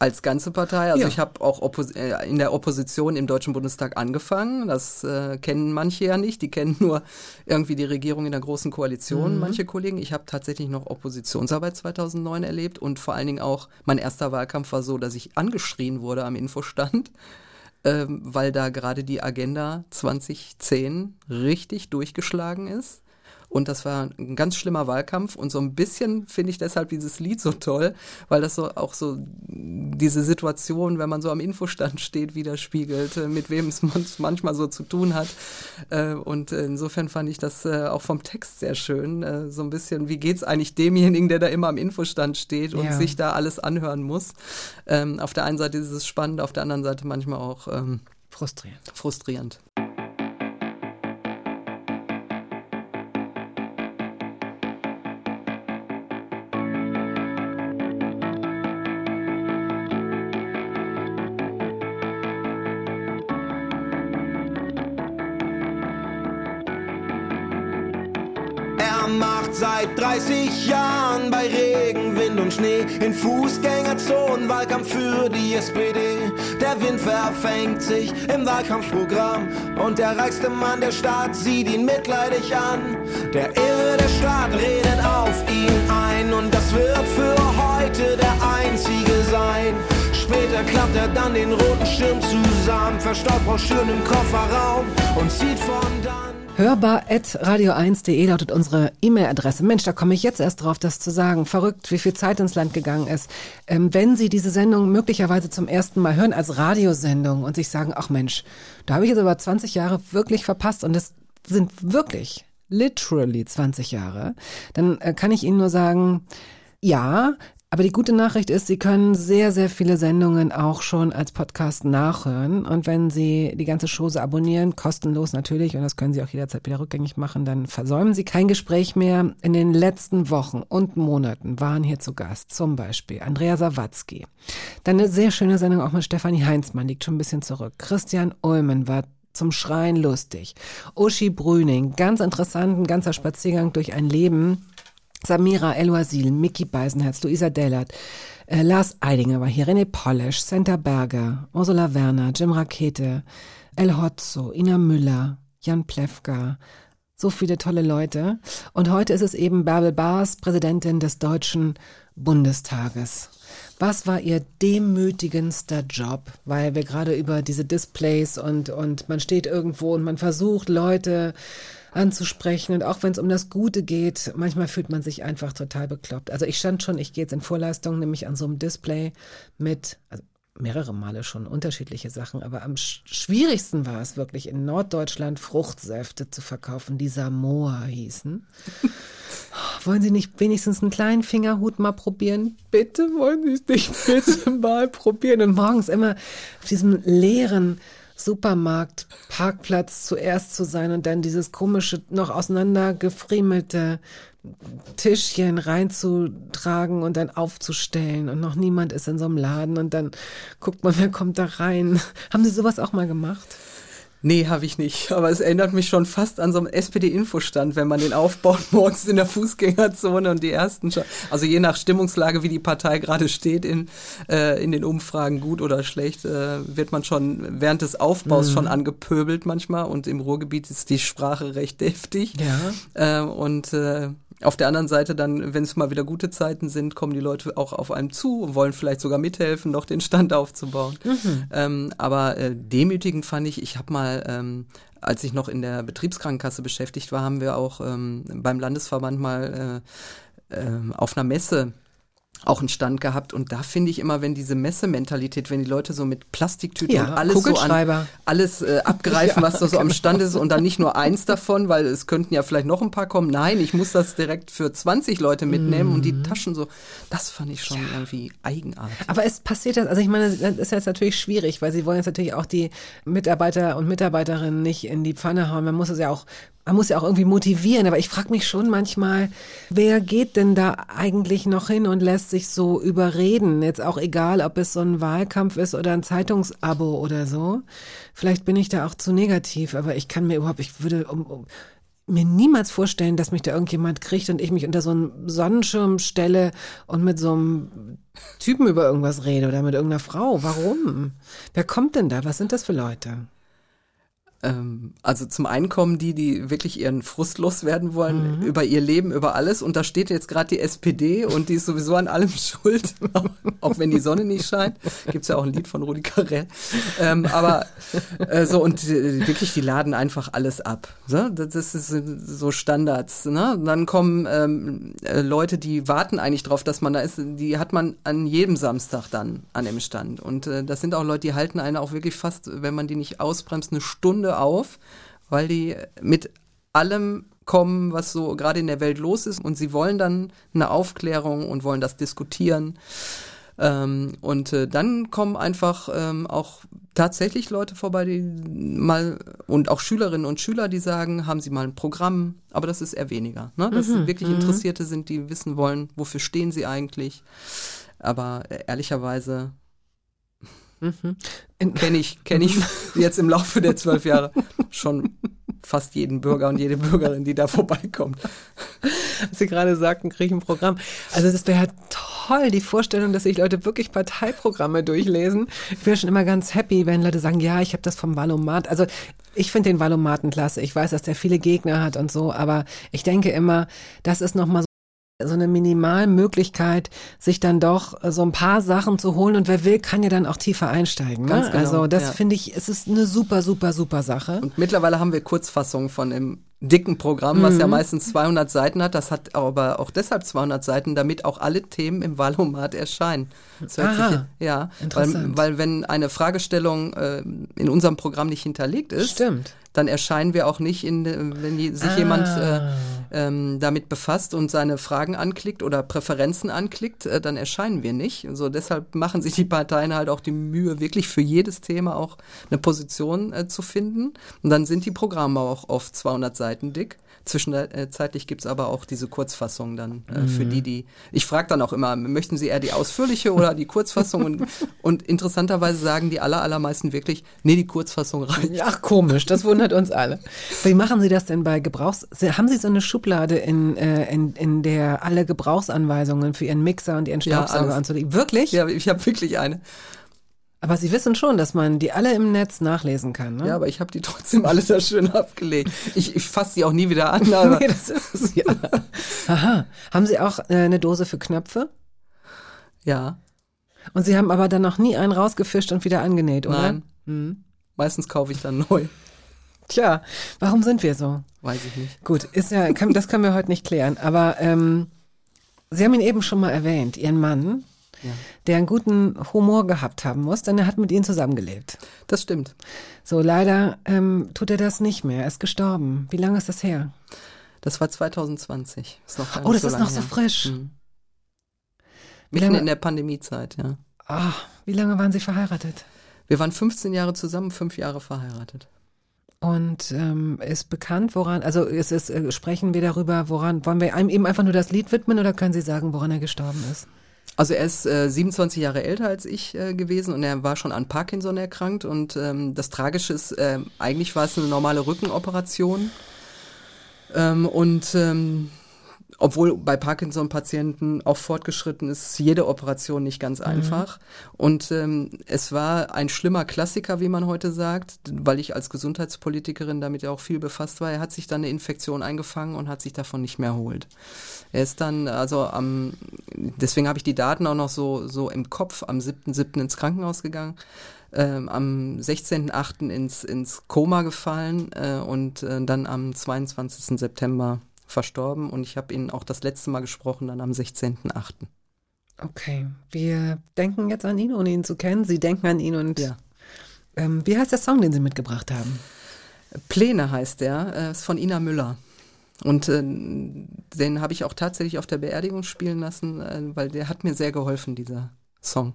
als ganze Partei, also Ja. ich habe auch Oppos äh, in der Opposition im Deutschen Bundestag angefangen, das äh, kennen manche ja nicht, die kennen nur irgendwie die Regierung in der Großen Koalition, manche Kollegen. Ich habe tatsächlich noch Oppositionsarbeit 2009 erlebt und vor allen Dingen auch, mein erster Wahlkampf war so, dass ich angeschrien wurde am Infostand. ähm, weil da gerade die Agenda 2010 richtig durchgeschlagen ist. Und das war ein ganz schlimmer Wahlkampf. Und so ein bisschen finde ich deshalb dieses Lied so toll, weil das so auch so diese Situation, wenn man so am Infostand steht, widerspiegelt, äh, mit wem es man- manchmal so zu tun hat. Äh, Und insofern fand ich das äh, auch vom Text sehr schön. So ein bisschen, wie geht's eigentlich demjenigen, der da immer am Infostand steht und Ja. sich da alles anhören muss. Ähm, Auf der einen Seite ist es spannend, auf der anderen Seite manchmal auch ähm, Frustrierend. frustrierend. in Fußgängerzonen, Wahlkampf für die SPD. Der Wind verfängt sich im Wahlkampfprogramm und der reichste Mann der Stadt sieht ihn mitleidig an. Der Irre der Stadt redet auf ihn ein und das wird für heute der einzige sein. Später klappt er dann den roten Schirm zusammen, verstaut Broschüren im Kofferraum und zieht von da. Hörbar.radio1.de lautet unsere E-Mail-Adresse. Mensch, da komme ich jetzt erst drauf, das zu sagen. Verrückt, wie viel Zeit ins Land gegangen ist. Ähm, wenn Sie diese Sendung möglicherweise zum ersten Mal hören als Radiosendung und sich sagen, ach Mensch, da habe ich jetzt aber 20 Jahre wirklich verpasst und das sind wirklich, literally 20 Jahre, dann äh, kann ich Ihnen nur sagen, ja, aber die gute Nachricht ist, Sie können sehr, sehr viele Sendungen auch schon als Podcast nachhören. Und wenn Sie die ganze Chose abonnieren, kostenlos natürlich, und das können Sie auch jederzeit wieder rückgängig machen, dann versäumen Sie kein Gespräch mehr. In den letzten Wochen und Monaten waren hier zu Gast zum Beispiel Andrea Sawatzki. Dann eine sehr schöne Sendung auch mit Stefanie Heinzmann, liegt schon ein bisschen zurück. Christian Ulmen war zum Schreien lustig. Uschi Brüning, ganz interessant, ein ganzer Spaziergang durch ein Leben. Samira El-Wazil, Mickey Beisenherz, Luisa Dellert, äh, Lars Eidinger war hier, René Polesch, Senta Berger, Ursula Werner, Jim Rakete, El Hotzo, Ina Müller, Jan Plewka, so viele tolle Leute. Und heute ist es eben Bärbel Baas, Präsidentin des Deutschen Bundestages. Was war Ihr demütigendster Job? Weil wir gerade über diese Displays und, und man steht irgendwo und man versucht, Leute anzusprechen. Und auch wenn es um das Gute geht, manchmal fühlt man sich einfach total bekloppt. Also ich stand schon, ich gehe jetzt in Vorleistung, nämlich an so einem Display mit, also mehrere Male schon unterschiedliche Sachen, aber am sch schwierigsten war es wirklich in Norddeutschland Fruchtsäfte zu verkaufen, die Samoa hießen. Wollen Sie nicht wenigstens einen kleinen Fingerhut mal probieren? Bitte wollen Sie es nicht bitte mal probieren. Und morgens immer auf diesem leeren Supermarktparkplatz zuerst zu sein und dann dieses komische, noch auseinandergefriemelte Tischchen reinzutragen und dann aufzustellen und noch niemand ist in so einem Laden und dann guckt man, wer kommt da rein. Haben Sie sowas auch mal gemacht? Nee, habe ich nicht. Aber es erinnert mich schon fast an so einen SPD-Infostand, wenn man den aufbaut morgens in der Fußgängerzone und die ersten, schon, also je nach Stimmungslage, wie die Partei gerade steht in, äh, in den Umfragen, gut oder schlecht, äh, wird man schon während des Aufbaus mhm. schon angepöbelt manchmal und im Ruhrgebiet ist die Sprache recht deftig. Ja. Äh, und äh, auf der anderen Seite dann, wenn es mal wieder gute Zeiten sind, kommen die Leute auch auf einem zu und wollen vielleicht sogar mithelfen, noch den Stand aufzubauen. Mhm. Ähm, aber äh, demütigend fand ich, ich habe mal, ähm, als ich noch in der Betriebskrankenkasse beschäftigt war, haben wir auch ähm, beim Landesverband mal äh, äh, auf einer Messe auch einen Stand gehabt und da finde ich immer, wenn diese Messementalität, wenn die Leute so mit Plastiktüten ja, und alles so an, alles äh, abgreifen, ja. was da so am Stand ist und dann nicht nur eins davon, weil es könnten ja vielleicht noch ein paar kommen. Nein, ich muss das direkt für 20 Leute mitnehmen mm. und die mhm. Taschen so, das fand ich schon ja. irgendwie eigenartig. Aber es passiert das, also ich meine, das ist jetzt natürlich schwierig, weil sie wollen jetzt natürlich auch die Mitarbeiter und Mitarbeiterinnen nicht in die Pfanne hauen. Man muss es ja auch man muss ja auch irgendwie motivieren, aber ich frage mich schon manchmal, wer geht denn da eigentlich noch hin und lässt sich so überreden? Jetzt auch egal, ob es so ein Wahlkampf ist oder ein Zeitungsabo oder so. Vielleicht bin ich da auch zu negativ, aber ich kann mir überhaupt, ich würde um, um, mir niemals vorstellen, dass mich da irgendjemand kriegt und ich mich unter so einen Sonnenschirm stelle und mit so einem Typen über irgendwas rede oder mit irgendeiner Frau. Warum? Wer kommt denn da? Was sind das für Leute? Ähm, also zum einen kommen die, die wirklich ihren Frust loswerden wollen mhm. über ihr Leben, über alles. Und da steht jetzt gerade die SPD und die ist sowieso an allem schuld, auch wenn die Sonne nicht scheint. Gibt's ja auch ein Lied von Rudi Carell. Ähm, aber äh, so und äh, wirklich, die laden einfach alles ab. So? Das ist so Standards. Ne? Und dann kommen ähm, äh, Leute, die warten eigentlich drauf, dass man da ist. Die hat man an jedem Samstag dann an dem Stand. Und äh, das sind auch Leute, die halten einen auch wirklich fast, wenn man die nicht ausbremst, eine Stunde Stunde auf, weil die mit allem kommen, was so gerade in der Welt los ist und sie wollen dann eine Aufklärung und wollen das diskutieren. Ähm, und äh, dann kommen einfach ähm, auch tatsächlich Leute vorbei, die mal und auch Schülerinnen und Schüler, die sagen, haben sie mal ein Programm, aber das ist eher weniger. Ne? Dass mhm, wirklich mhm. Interessierte sind, die wissen wollen, wofür stehen sie eigentlich. Aber äh, ehrlicherweise Mhm. Kenne ich, kenne ich jetzt im Laufe der zwölf Jahre schon fast jeden Bürger und jede Bürgerin, die da vorbeikommt. Was Sie gerade sagten, kriege ich ein Programm. Also das wäre ja toll, die Vorstellung, dass sich Leute wirklich Parteiprogramme durchlesen. Ich wäre schon immer ganz happy, wenn Leute sagen, ja, ich habe das vom Valomat. Also ich finde den Valomaten klasse. Ich weiß, dass der viele Gegner hat und so, aber ich denke immer, das ist nochmal so eine Minimalmöglichkeit, sich dann doch äh, so ein paar Sachen zu holen und wer will, kann ja dann auch tiefer einsteigen. Ne? Ganz genau, also das ja. finde ich, es ist eine super, super, super Sache. Und mittlerweile haben wir Kurzfassungen von dem dicken Programm, was mhm. ja meistens 200 Seiten hat. Das hat aber auch deshalb 200 Seiten, damit auch alle Themen im Wahlomat erscheinen. Aha, sich, ja, weil, weil wenn eine Fragestellung äh, in unserem Programm nicht hinterlegt ist, Stimmt. dann erscheinen wir auch nicht, in, wenn sich ah. jemand äh, ähm, damit befasst und seine Fragen anklickt oder Präferenzen anklickt, äh, dann erscheinen wir nicht. So deshalb machen sich die Parteien halt auch die Mühe, wirklich für jedes Thema auch eine Position äh, zu finden. Und dann sind die Programme auch oft 200 Seiten dick. Zwischenzeitlich gibt es aber auch diese Kurzfassung dann äh, mhm. für die, die. Ich frage dann auch immer, möchten Sie eher die ausführliche oder die Kurzfassung? und, und interessanterweise sagen die aller, allermeisten wirklich, nee, die Kurzfassung reicht. Ach, komisch, das wundert uns alle. Wie machen Sie das denn bei Gebrauchs... Haben Sie so eine Schublade, in, äh, in, in der alle Gebrauchsanweisungen für Ihren Mixer und Ihren Staubsauger ja, anzulegen? Wirklich? Ja, ich habe wirklich eine. Aber Sie wissen schon, dass man die alle im Netz nachlesen kann, ne? Ja, aber ich habe die trotzdem alle da schön abgelegt. Ich, ich fasse die auch nie wieder an. Aber nee, das ist es ja. Aha. Haben Sie auch äh, eine Dose für Knöpfe? Ja. Und Sie haben aber dann noch nie einen rausgefischt und wieder angenäht, oder? Nein. Hm. Meistens kaufe ich dann neu. Tja, warum sind wir so? Weiß ich nicht. Gut, ist ja, kann, das können wir heute nicht klären. Aber ähm, Sie haben ihn eben schon mal erwähnt, Ihren Mann, Ja. der einen guten Humor gehabt haben muss, denn er hat mit Ihnen zusammengelebt. Das stimmt. So, leider ähm, tut er das nicht mehr. Er ist gestorben. Wie lange ist das her? Das war 2020. Ist Oh, das ist lange noch so frisch. Mhm. Mitten lange- in der Pandemiezeit, ja. Ah, wie lange waren Sie verheiratet? Wir waren 15 Jahre zusammen, fünf Jahre verheiratet. Und ähm, ist bekannt, woran, also ist es, äh, sprechen wir darüber, woran, wollen wir einem eben einfach nur das Lied widmen oder können Sie sagen, woran er gestorben ist? Also er ist äh, 27 Jahre älter als ich äh, gewesen und er war schon an Parkinson erkrankt und ähm, das Tragische ist, äh, eigentlich war es eine normale Rückenoperation ähm, und ähm, obwohl bei Parkinson-Patienten auch fortgeschritten ist, jede Operation nicht ganz einfach. Und ähm, es war ein schlimmer Klassiker, wie man heute sagt, weil ich als Gesundheitspolitikerin damit ja auch viel befasst war. Er hat sich dann eine Infektion eingefangen und hat sich davon nicht mehr erholt. Er ist dann, also am, deswegen habe ich die Daten auch noch so, so im Kopf, am 7.7. ins Krankenhaus gegangen. Ähm, am 16.8. ins, ins Koma gefallen äh, und äh, dann am 22. September verstorben und ich habe ihn auch das letzte Mal gesprochen, dann am 16.8. Okay, wir denken jetzt an ihn, ohne ihn zu kennen. Sie denken an ihn und Ja. ähm, wie heißt der Song, den Sie mitgebracht haben? Pläne heißt der, äh, ist von Ina Müller. Und äh, den habe ich auch tatsächlich auf der Beerdigung spielen lassen, äh, weil der hat mir sehr geholfen, dieser Song.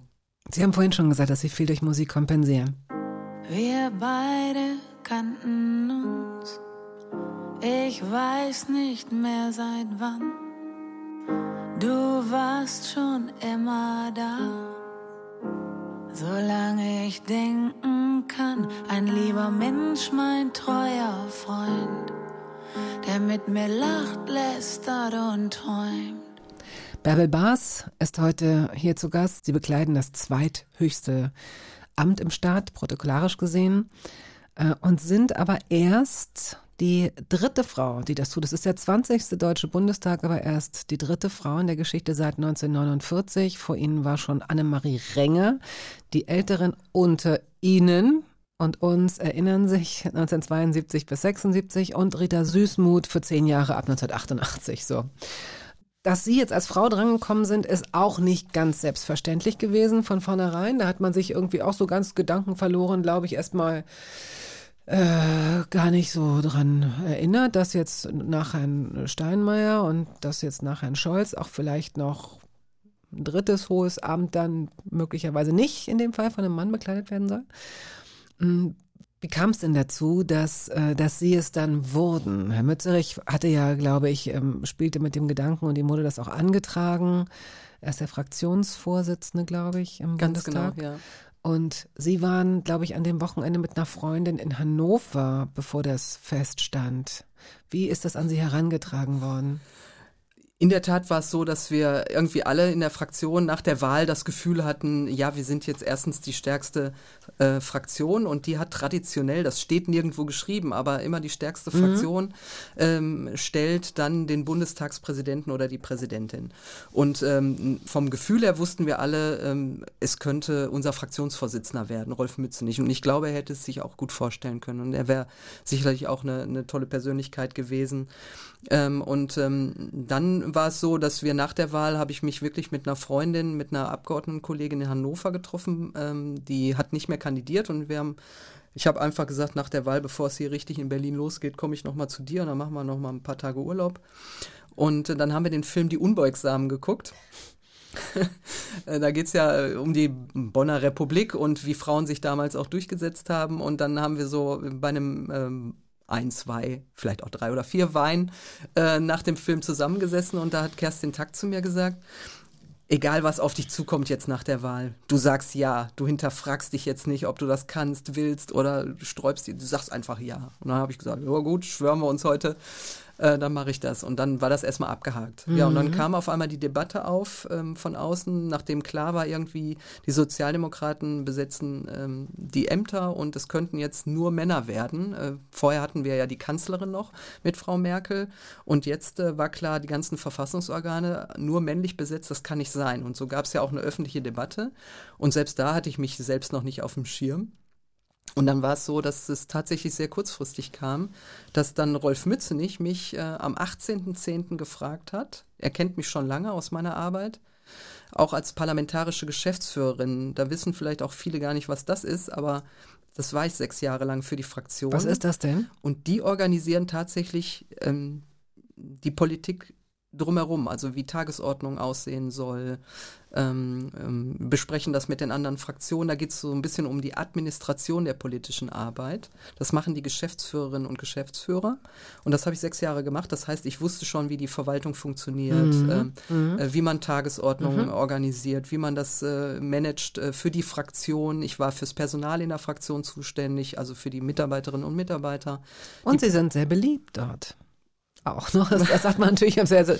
Sie haben vorhin schon gesagt, dass Sie viel durch Musik kompensieren. Wir beide kannten uns. Ich weiß nicht mehr seit wann. Du warst schon immer da. Solange ich denken kann, ein lieber Mensch, mein treuer Freund, der mit mir lacht, lästert und träumt. Bärbel Baas ist heute hier zu Gast. Sie bekleiden das zweithöchste Amt im Staat, protokollarisch gesehen, äh, und sind aber erst die dritte Frau, die das tut. Es ist der 20. Deutsche Bundestag, aber erst die dritte Frau in der Geschichte seit 1949. Vor ihnen war schon Annemarie Renger, die Älteren unter ihnen. Und uns erinnern sich 1972 bis 76 und Rita Süßmuth für zehn Jahre ab 1988. So. Dass Sie jetzt als Frau drangekommen sind, ist auch nicht ganz selbstverständlich gewesen von vornherein. Da hat man sich irgendwie auch so ganz Gedanken verloren, glaube ich, erstmal äh, gar nicht so dran erinnert, dass jetzt nach Herrn Steinmeier und dass jetzt nach Herrn Scholz auch vielleicht noch ein drittes hohes Amt dann möglicherweise nicht in dem Fall von einem Mann bekleidet werden soll. Mm, Wie kam es denn dazu, dass, äh, dass Sie es dann wurden? Herr Mützerich hatte ja, glaube ich, ähm, spielte mit dem Gedanken und ihm wurde das auch angetragen. Er ist der Fraktionsvorsitzende, glaube ich, im Ganz genau, Bundestag. ja. Und Sie waren, glaube ich, an dem Wochenende mit einer Freundin in Hannover, bevor das feststand. Wie ist das an Sie herangetragen worden? In der Tat war es so, dass wir irgendwie alle in der Fraktion nach der Wahl das Gefühl hatten, ja, wir sind jetzt erstens die stärkste äh, Fraktion und die hat traditionell, das steht nirgendwo geschrieben, aber immer die stärkste Fraktion ähm, stellt dann den Bundestagspräsidenten oder die Präsidentin. Und ähm, vom Gefühl her wussten wir alle, ähm, es könnte unser Fraktionsvorsitzender werden, Rolf Mützenich. Und ich glaube, er hätte es sich auch gut vorstellen können. Und er wäre sicherlich auch eine, eine tolle Persönlichkeit gewesen. Ähm, und ähm, war es so, dass wir nach der Wahl habe ich mich wirklich mit einer Freundin, mit einer Abgeordnetenkollegin in Hannover getroffen. Ähm, die hat nicht mehr kandidiert und wir haben, ich habe einfach gesagt, nach der Wahl, bevor es hier richtig in Berlin losgeht, komme ich nochmal zu dir und dann machen wir nochmal ein paar Tage Urlaub. Und äh, dann haben wir den Film Die Unbeugsamen geguckt. Äh, da geht's ja äh, um die Bonner Republik und wie Frauen sich damals auch durchgesetzt haben. Und dann haben wir so bei einem ähm, ein, zwei, vielleicht auch drei oder vier Wein äh, nach dem Film zusammengesessen und da hat Kerstin Tack zu mir gesagt, egal was auf dich zukommt jetzt nach der Wahl, du sagst ja, du hinterfragst dich jetzt nicht, ob du das kannst, willst oder sträubst dir, du sagst einfach ja. Und dann habe ich gesagt, ja gut, schwören wir uns heute, äh, dann mache ich das. Und dann war das erstmal abgehakt. Ja, und dann kam auf einmal die Debatte auf ähm, von außen, nachdem klar war, irgendwie, die Sozialdemokraten besetzen ähm, die Ämter und es könnten jetzt nur Männer werden. Äh, vorher hatten wir ja die Kanzlerin noch mit Frau Merkel und jetzt äh, war klar, die ganzen Verfassungsorgane nur männlich besetzt, das kann nicht sein. Und so gab es ja auch eine öffentliche Debatte und selbst da hatte ich mich selbst noch nicht auf dem Schirm. Und dann war es so, dass es tatsächlich sehr kurzfristig kam, dass dann Rolf Mützenich mich äh, am 18.10. gefragt hat. Er kennt mich schon lange aus meiner Arbeit, auch als parlamentarische Geschäftsführerin. Da wissen vielleicht auch viele gar nicht, was das ist, aber das war ich sechs Jahre lang für die Fraktion. Was ist das denn? Und die organisieren tatsächlich ähm, die Politik drumherum, also wie Tagesordnung aussehen soll, ähm, ähm, besprechen das mit den anderen Fraktionen. Da geht es so ein bisschen um die Administration der politischen Arbeit. Das machen die Geschäftsführerinnen und Geschäftsführer. Und das habe ich sechs Jahre gemacht. Das heißt, ich wusste schon, wie die Verwaltung funktioniert, Mhm. ähm, Mhm. äh, wie man Tagesordnung Mhm. organisiert, wie man das äh, managt äh, für die Fraktion. Ich war fürs Personal in der Fraktion zuständig, also für die Mitarbeiterinnen und Mitarbeiter. Und Sie sind sehr beliebt dort. Auch noch, das, das sagt man natürlich sehr, sehr,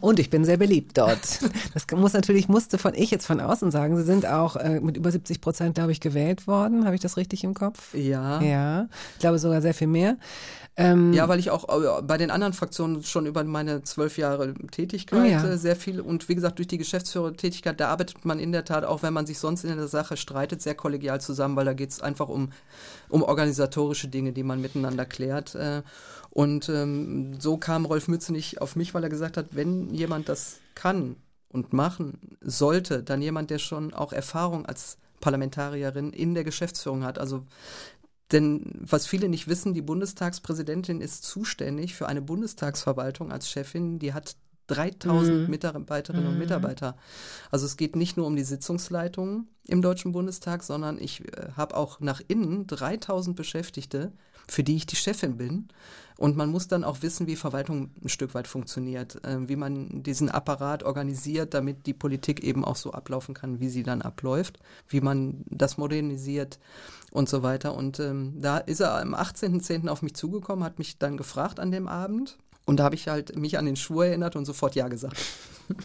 und ich bin sehr beliebt dort. Das muss natürlich, musste von ich jetzt von außen sagen. Sie sind auch äh, mit über 70 Prozent, glaube ich, gewählt worden. Habe ich das richtig im Kopf? Ja. Ja, ich glaube sogar sehr viel mehr. Ähm, Ja, weil ich auch äh, bei den anderen Fraktionen schon über meine zwölf Jahre Tätigkeit Oh ja. äh, sehr viel und wie gesagt durch die Geschäftsführertätigkeit, da arbeitet man in der Tat, auch wenn man sich sonst in der Sache streitet, sehr kollegial zusammen, weil da geht es einfach um, um organisatorische Dinge, die man miteinander klärt. Äh, und ähm, so kam Rolf Mützenich auf mich, weil er gesagt hat, wenn jemand das kann und machen sollte, dann jemand, der schon auch Erfahrung als Parlamentarierin in der Geschäftsführung hat. Also denn was viele nicht wissen, die Bundestagspräsidentin ist zuständig für eine Bundestagsverwaltung als Chefin, die hat 3000 Mhm. Mitarbeiterinnen und Mhm. Mitarbeiter. Also es geht nicht nur um die Sitzungsleitung im Deutschen Bundestag, sondern ich äh, habe auch nach innen 3000 Beschäftigte, für die ich die Chefin bin. Und man muss dann auch wissen, wie Verwaltung ein Stück weit funktioniert, äh, wie man diesen Apparat organisiert, damit die Politik eben auch so ablaufen kann, wie sie dann abläuft, wie man das modernisiert und so weiter. Und ähm, da ist er am 18.10. auf mich zugekommen, hat mich dann gefragt an dem Abend. Und da habe ich halt mich an den Schwur erinnert und sofort Ja gesagt.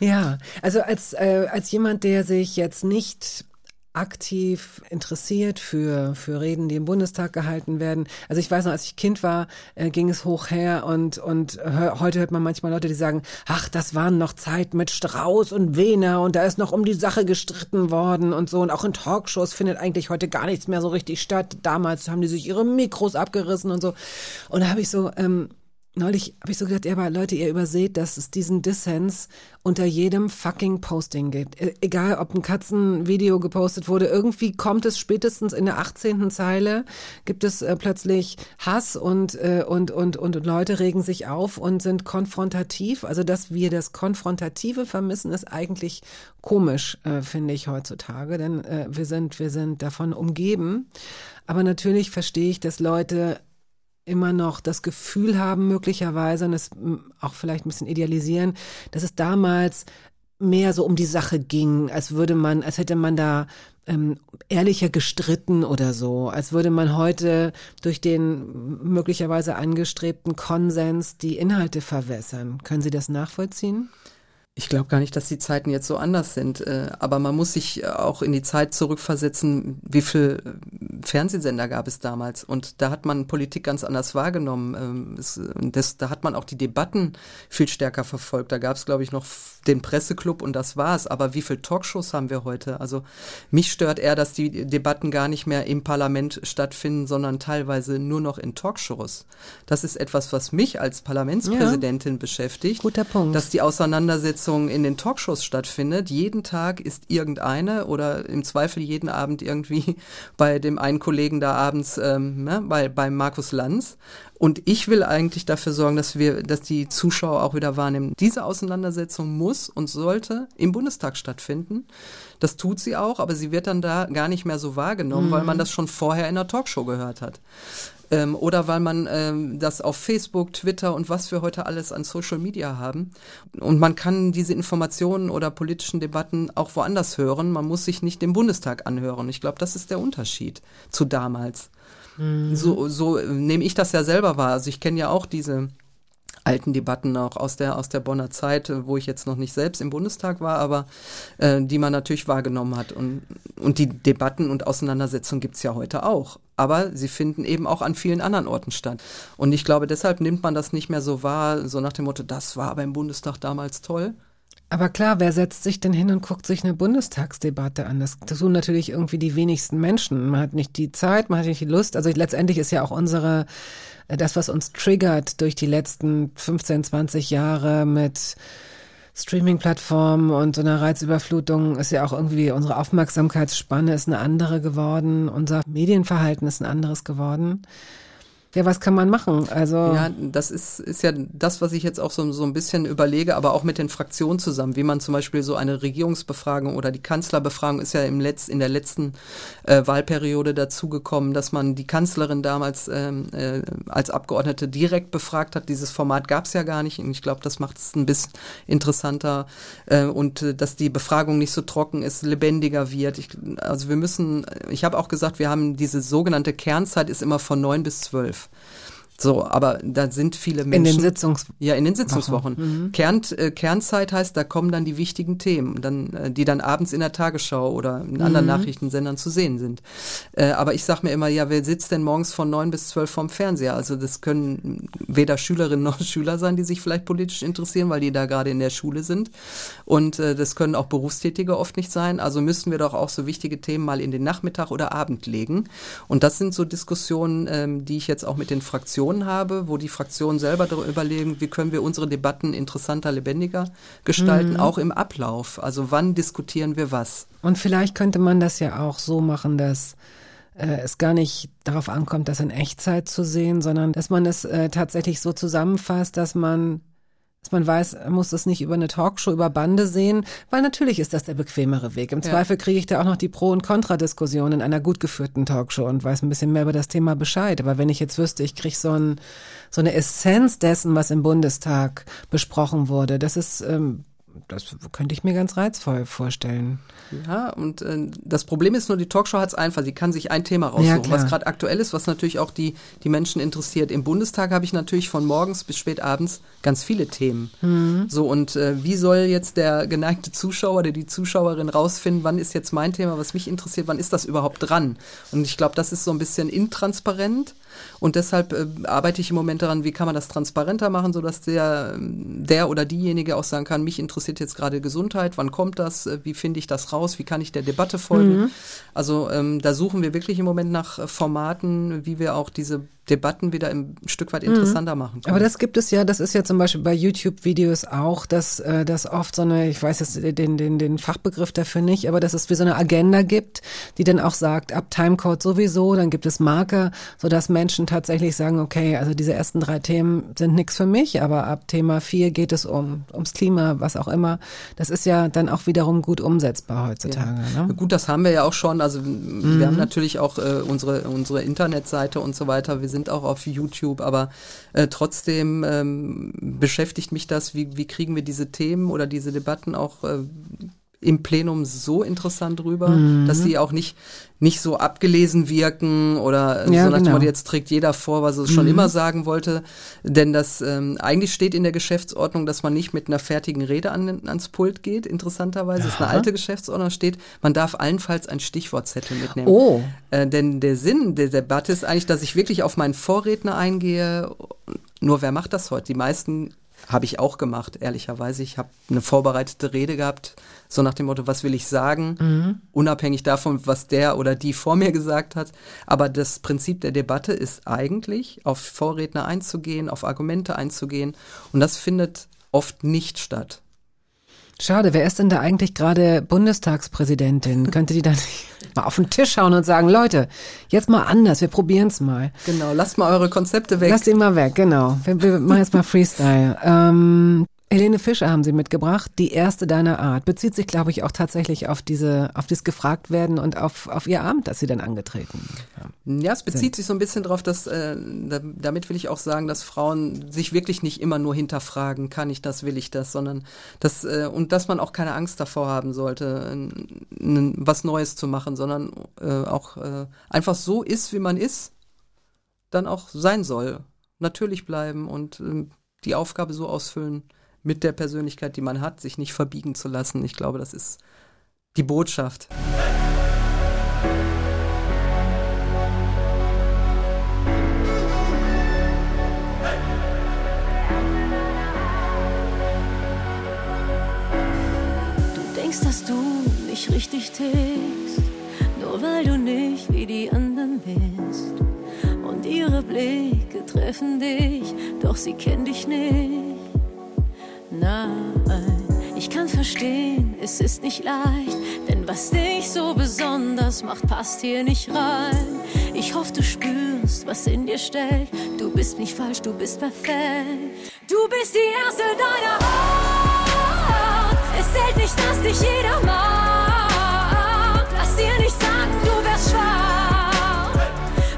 Ja, also als, äh, als jemand, der sich jetzt nicht aktiv interessiert für, für Reden, die im Bundestag gehalten werden. Also ich weiß noch, als ich Kind war, äh, ging es hoch her und, und hör, heute hört man manchmal Leute, die sagen, ach, das waren noch Zeit mit Strauß und Wehner und da ist noch um die Sache gestritten worden und so und auch in Talkshows findet eigentlich heute gar nichts mehr so richtig statt. Damals haben die sich ihre Mikros abgerissen und so. Und da habe ich so, ähm, Neulich habe ich so gedacht, ja, aber Leute, ihr überseht, dass es diesen Dissens unter jedem fucking Posting gibt. E egal, ob ein Katzenvideo gepostet wurde, irgendwie kommt es spätestens in der 18. Zeile, gibt es äh, plötzlich Hass und, äh, und, und, und, und Leute regen sich auf und sind konfrontativ. Also, dass wir das Konfrontative vermissen, ist eigentlich komisch, äh, finde ich heutzutage, denn äh, wir sind, wir sind davon umgeben. Aber natürlich verstehe ich, dass Leute immer noch das Gefühl haben, möglicherweise, und es auch vielleicht ein bisschen idealisieren, dass es damals mehr so um die Sache ging, als würde man, als hätte man da ähm, ehrlicher gestritten oder so, als würde man heute durch den möglicherweise angestrebten Konsens die Inhalte verwässern. Können Sie das nachvollziehen? Ich glaube gar nicht, dass die Zeiten jetzt so anders sind. Äh, aber man muss sich auch in die Zeit zurückversetzen, wie viel äh, Fernsehsender gab es damals. Und da hat man Politik ganz anders wahrgenommen. Ähm, das, da hat man auch die Debatten viel stärker verfolgt. Da gab es, glaube ich, noch den Presseclub und das war's. Aber wie viele Talkshows haben wir heute? Also mich stört eher, dass die Debatten gar nicht mehr im Parlament stattfinden, sondern teilweise nur noch in Talkshows. Das ist etwas, was mich als Parlamentspräsidentin ja. beschäftigt. Guter Punkt. Dass die Auseinandersetzung in den Talkshows stattfindet. Jeden Tag ist irgendeine oder im Zweifel jeden Abend irgendwie bei dem einen Kollegen da abends ähm, ne, bei, bei Markus Lanz. Und ich will eigentlich dafür sorgen, dass wir, dass die Zuschauer auch wieder wahrnehmen. Diese Auseinandersetzung muss und sollte im Bundestag stattfinden. Das tut sie auch, aber sie wird dann da gar nicht mehr so wahrgenommen, mhm. weil man das schon vorher in der Talkshow gehört hat. Ähm, oder weil man ähm, das auf Facebook, Twitter und was wir heute alles an Social Media haben. Und man kann diese Informationen oder politischen Debatten auch woanders hören. Man muss sich nicht im Bundestag anhören. Ich glaube, das ist der Unterschied zu damals. Mhm. So, so nehme ich das ja selber wahr. Also ich kenne ja auch diese alten Debatten auch aus der aus der Bonner Zeit, wo ich jetzt noch nicht selbst im Bundestag war, aber äh, die man natürlich wahrgenommen hat. Und, und die Debatten und Auseinandersetzungen gibt's ja heute auch. Aber sie finden eben auch an vielen anderen Orten statt. Und ich glaube, deshalb nimmt man das nicht mehr so wahr, so nach dem Motto, das war aber im Bundestag damals toll. Aber klar, wer setzt sich denn hin und guckt sich eine Bundestagsdebatte an? Das, tun natürlich irgendwie die wenigsten Menschen. Man hat nicht die Zeit, man hat nicht die Lust. Also letztendlich ist ja auch unsere, äh, das, was uns triggert durch die letzten 15, 20 Jahre mit Streaming-Plattformen und so einer Reizüberflutung ist ja auch irgendwie unsere Aufmerksamkeitsspanne ist eine andere geworden, unser Medienverhalten ist ein anderes geworden. Ja, was kann man machen? Also ja, das ist, ist ja das, was ich jetzt auch so, so ein bisschen überlege, aber auch mit den Fraktionen zusammen, wie man zum Beispiel so eine Regierungsbefragung oder die Kanzlerbefragung ist ja im Letz-, in der letzten äh, Wahlperiode dazugekommen, dass man die Kanzlerin damals ähm, äh, als Abgeordnete direkt befragt hat. Dieses Format gab es ja gar nicht und ich glaube, das macht es ein bisschen interessanter äh, und äh, dass die Befragung nicht so trocken ist, lebendiger wird. Ich, also wir müssen, ich habe auch gesagt, wir haben diese sogenannte Kernzeit ist immer von neun bis zwölf. zelf. So, aber da sind viele Menschen. in den Sitzungs Ja, in den Sitzungswochen. Mhm. Kern, äh, Kernzeit heißt, da kommen dann die wichtigen Themen, dann, äh, die dann abends in der Tagesschau oder in anderen Mhm. Nachrichtensendern zu sehen sind. Äh, aber ich sag mir immer, ja, wer sitzt denn morgens von neun bis zwölf vorm Fernseher? Also das können weder Schülerinnen noch Schüler sein, die sich vielleicht politisch interessieren, weil die da gerade in der Schule sind. Und äh, das können auch Berufstätige oft nicht sein. Also müssten wir doch auch so wichtige Themen mal in den Nachmittag oder Abend legen. Und das sind so Diskussionen, ähm, die ich jetzt auch mit den Fraktionen habe, wo die Fraktionen selber darüber überlegen, wie können wir unsere Debatten interessanter, lebendiger gestalten, Mhm. auch im Ablauf. Also wann diskutieren wir was? Und vielleicht könnte man das ja auch so machen, dass äh, es gar nicht darauf ankommt, das in Echtzeit zu sehen, sondern dass man es äh, tatsächlich so zusammenfasst, dass man dass man weiß, man muss es nicht über eine Talkshow, über Bande sehen, weil natürlich ist das der bequemere Weg. Im Ja. Zweifel kriege ich da auch noch die Pro- und Kontradiskussion in einer gut geführten Talkshow und weiß ein bisschen mehr über das Thema Bescheid. Aber wenn ich jetzt wüsste, ich kriege so, ein, so eine Essenz dessen, was im Bundestag besprochen wurde, das ist, ähm, das könnte ich mir ganz reizvoll vorstellen. Ja, und äh, das Problem ist nur, die Talkshow hat es einfach. Sie kann sich ein Thema Ja, raussuchen, klar. was gerade aktuell ist, was natürlich auch die, die Menschen interessiert. Im Bundestag habe ich natürlich von morgens bis spät abends ganz viele Themen. Mhm. So, und äh, wie soll jetzt der geneigte Zuschauer oder die Zuschauerin rausfinden, wann ist jetzt mein Thema, was mich interessiert, wann ist das überhaupt dran? Und ich glaube, das ist so ein bisschen intransparent. Und deshalb äh, arbeite ich im Moment daran, wie kann man das transparenter machen, sodass der, ähm, der oder diejenige auch sagen kann, mich interessiert jetzt gerade Gesundheit, wann kommt das, äh, wie finde ich das raus, wie kann ich der Debatte folgen. Mhm. Also ähm, da suchen wir wirklich im Moment nach äh, Formaten, wie wir auch diese Debatten wieder ein Stück weit interessanter machen können. Aber das gibt es ja, das ist ja zum Beispiel bei YouTube-Videos auch, dass äh, das oft so eine, ich weiß jetzt den, den, den Fachbegriff dafür nicht, aber dass es wie so eine Agenda gibt, die dann auch sagt, ab Timecode sowieso, dann gibt es Marker, sodass Menschen tatsächlich sagen, okay, also diese ersten drei Themen sind nichts für mich, aber ab Thema vier geht es um ums Klima, was auch immer. Das ist ja dann auch wiederum gut umsetzbar heutzutage. Ja. Ne? Gut, das haben wir ja auch schon. Also Mhm. wir haben natürlich auch äh, unsere, unsere Internetseite und so weiter. Wir sind auch auf YouTube, aber äh, trotzdem ähm, beschäftigt mich das, wie, wie kriegen wir diese Themen oder diese Debatten auch äh, im Plenum so interessant rüber, Mhm. dass sie auch nicht, nicht so abgelesen wirken oder Ja, so nach dem genau. Motto, jetzt trägt jeder vor, was er schon Mhm. immer sagen wollte. Denn das ähm, eigentlich steht in der Geschäftsordnung, dass man nicht mit einer fertigen Rede an, ans Pult geht, interessanterweise. Das ist eine Aha. alte Geschäftsordnung, steht, man darf allenfalls ein Stichwortzettel mitnehmen. Oh. Äh, denn der Sinn der Debatte ist eigentlich, dass ich wirklich auf meinen Vorredner eingehe. Nur wer macht das heute? Die meisten habe ich auch gemacht, ehrlicherweise. Ich habe eine vorbereitete Rede gehabt, so nach dem Motto, was will ich sagen, Mhm. unabhängig davon, was der oder die vor mir gesagt hat. Aber das Prinzip der Debatte ist eigentlich, auf Vorredner einzugehen, auf Argumente einzugehen. Und das findet oft nicht statt. Schade, wer ist denn da eigentlich gerade Bundestagspräsidentin? Könnte die da nicht mal auf den Tisch hauen und sagen, Leute, jetzt mal anders, wir probieren's mal. Genau, lasst mal eure Konzepte weg. Lasst ihn mal weg, genau. Wir, wir machen jetzt mal Freestyle. Ähm, Helene Fischer haben Sie mitgebracht, die erste deiner Art. Bezieht sich, glaube ich, auch tatsächlich auf diese, auf dieses gefragt werden und auf, auf ihr Amt, das Sie dann angetreten haben. Ja, es bezieht sind. sich so ein bisschen darauf, dass äh, da, damit will ich auch sagen, dass Frauen sich wirklich nicht immer nur hinterfragen, kann ich das, will ich das, sondern dass äh, und dass man auch keine Angst davor haben sollte, was Neues zu machen, sondern äh, auch äh, einfach so ist, wie man ist, dann auch sein soll, natürlich bleiben und äh, die Aufgabe so ausfüllen mit der Persönlichkeit, die man hat, sich nicht verbiegen zu lassen. Ich glaube, das ist die Botschaft. denkst, dass du nicht richtig tickst, nur weil du nicht wie die anderen bist. Und ihre Blicke treffen dich, doch sie kennen dich nicht. Verstehen, es ist nicht leicht, denn was dich so besonders macht, passt hier nicht rein. Ich hoffe, du spürst, was in dir steckt. Du bist nicht falsch, du bist perfekt. Du bist die erste deiner Art. Es zählt nicht, dass dich jeder mag. Lass dir nicht sagen, du wärst schwach.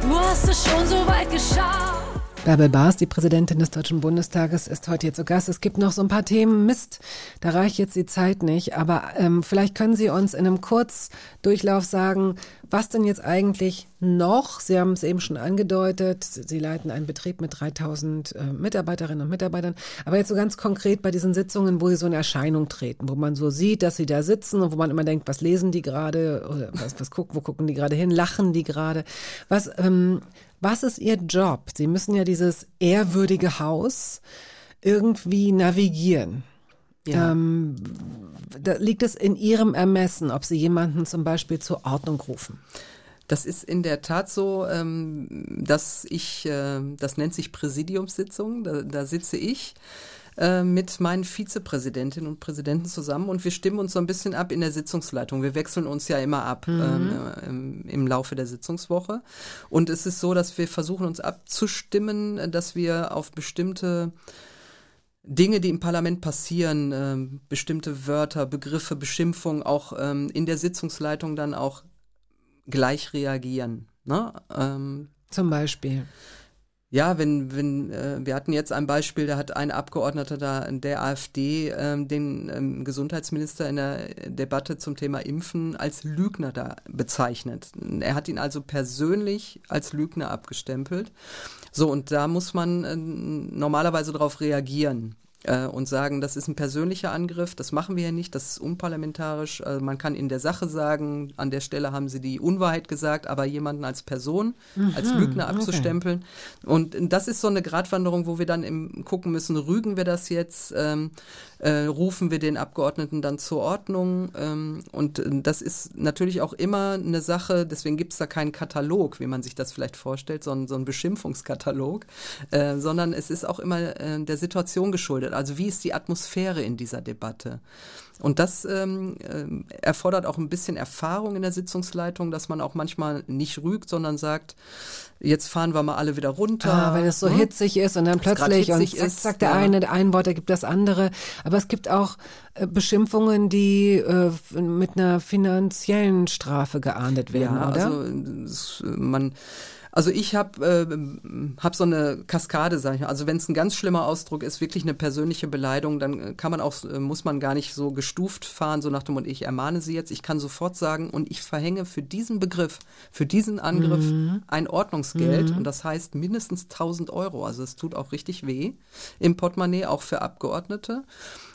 Du hast es schon so weit geschafft. Bärbel Baas, die Präsidentin des Deutschen Bundestages, ist heute hier zu Gast. Es gibt noch so ein paar Themen. Mist, da reicht jetzt die Zeit nicht. Aber ähm, vielleicht können Sie uns in einem Kurzdurchlauf sagen, was denn jetzt eigentlich noch, Sie haben es eben schon angedeutet, Sie leiten einen Betrieb mit 3000 äh, Mitarbeiterinnen und Mitarbeitern, aber jetzt so ganz konkret bei diesen Sitzungen, wo Sie so in Erscheinung treten, wo man so sieht, dass Sie da sitzen und wo man immer denkt, was lesen die gerade, oder was, was gucken, wo gucken die gerade hin, lachen die gerade. Was, ähm, was ist Ihr Job? Sie müssen ja dieses ehrwürdige Haus irgendwie navigieren. Ja. Ähm, da liegt es in Ihrem Ermessen, ob Sie jemanden zum Beispiel zur Ordnung rufen? Das ist in der Tat so, ähm, dass ich, äh, das nennt sich Präsidiumssitzung, da, da sitze ich äh, mit meinen Vizepräsidentinnen und Präsidenten zusammen und wir stimmen uns so ein bisschen ab in der Sitzungsleitung. Wir wechseln uns ja immer ab ähm, äh, im, im Laufe der Sitzungswoche. Und es ist so, dass wir versuchen uns abzustimmen, dass wir auf bestimmte Dinge, die im Parlament passieren, ähm, bestimmte Wörter, Begriffe, Beschimpfungen auch ähm, in der Sitzungsleitung dann auch gleich reagieren. Ne? Ähm, Zum Beispiel. Ja, wenn, wenn, äh, wir hatten jetzt ein Beispiel, da hat ein Abgeordneter da der AfD ähm, den ähm, Gesundheitsminister in der Debatte zum Thema Impfen als Lügner da bezeichnet. Er hat ihn also persönlich als Lügner abgestempelt. So, und da muss man äh, normalerweise darauf reagieren äh, und sagen, das ist ein persönlicher Angriff, das machen wir ja nicht, das ist unparlamentarisch. Also man kann in der Sache sagen, an der Stelle haben sie die Unwahrheit gesagt, aber jemanden als Person, als Lügner okay. abzustempeln. Und das ist so eine Gratwanderung, wo wir dann im, gucken müssen, rügen wir das jetzt, ähm, äh, rufen wir den Abgeordneten dann zur Ordnung. Ähm, und äh, das ist natürlich auch immer eine Sache, deswegen gibt es da keinen Katalog, wie man sich das vielleicht vorstellt, sondern so einen Beschimpfungskatalog, äh, sondern es ist auch immer äh, der Situation geschuldet. Also wie ist die Atmosphäre in dieser Debatte? Und das ähm, ähm, erfordert auch ein bisschen Erfahrung in der Sitzungsleitung, dass man auch manchmal nicht rügt, sondern sagt, jetzt fahren wir mal alle wieder runter. Ah, weil es so ne? hitzig ist und dann plötzlich und zack, ist, zack, der ja. eine ein Wort ergibt das andere. Aber es gibt auch äh, Beschimpfungen, die äh, mit einer finanziellen Strafe geahndet werden, ja, oder? Also, es, man, also ich habe äh, hab so eine Kaskade, sag ich mal. Also wenn es ein ganz schlimmer Ausdruck ist, wirklich eine persönliche Beleidigung, dann äh, kann man auch, äh, muss man gar nicht so gestuft fahren, so nach dem Motto, ich ermahne Sie jetzt. Ich kann sofort sagen, und ich verhänge für diesen Begriff, für diesen Angriff ein Ordnungsgeld. Und das heißt mindestens 1000 Euro. Also es tut auch richtig weh im Portemonnaie, auch für Abgeordnete.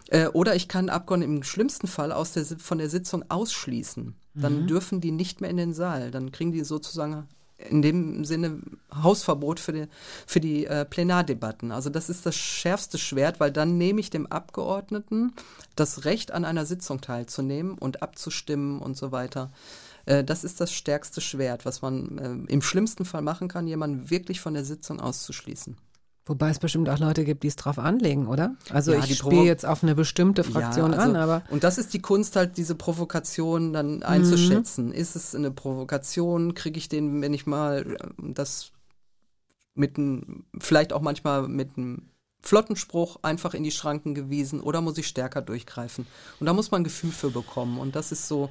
Äh, oder ich kann Abgeordnete im schlimmsten Fall aus der, von der Sitzung ausschließen. Dann dürfen die nicht mehr in den Saal. Dann kriegen die sozusagen in dem Sinne Hausverbot für die, für die äh, Plenardebatten. Also das ist das schärfste Schwert, weil dann nehme ich dem Abgeordneten das Recht an einer Sitzung teilzunehmen und abzustimmen und so weiter. Äh, das ist das stärkste Schwert, was man äh, im schlimmsten Fall machen kann, jemanden wirklich von der Sitzung auszuschließen. Wobei es bestimmt auch Leute gibt, die es drauf anlegen, oder? Also Ja, ich spiele jetzt auf eine bestimmte Fraktion Ja, also, an, aber Und das ist die Kunst halt, diese Provokation dann Mhm. einzuschätzen. Ist es eine Provokation? Kriege ich den, wenn ich mal äh, das mit einem, vielleicht auch manchmal mit einem flotten Spruch einfach in die Schranken gewiesen oder muss ich stärker durchgreifen? Und da muss man ein Gefühl für bekommen. Und das ist so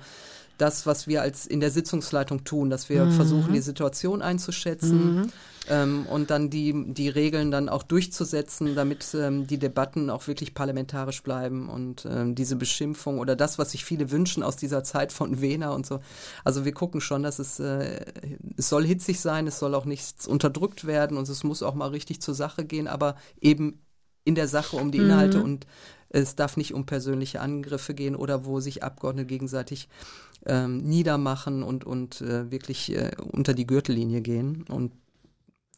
das, was wir als in der Sitzungsleitung tun, dass wir versuchen, die Situation einzuschätzen ähm, und dann die, die Regeln dann auch durchzusetzen, damit ähm, die Debatten auch wirklich parlamentarisch bleiben und ähm, diese Beschimpfung oder das, was sich viele wünschen aus dieser Zeit von Wehner und so. Also wir gucken schon, dass es, äh, es soll hitzig sein, es soll auch nichts unterdrückt werden und es muss auch mal richtig zur Sache gehen, aber eben in der Sache um die Inhalte und es darf nicht um persönliche Angriffe gehen oder wo sich Abgeordnete gegenseitig ähm, niedermachen und, und äh, wirklich äh, unter die Gürtellinie gehen. Und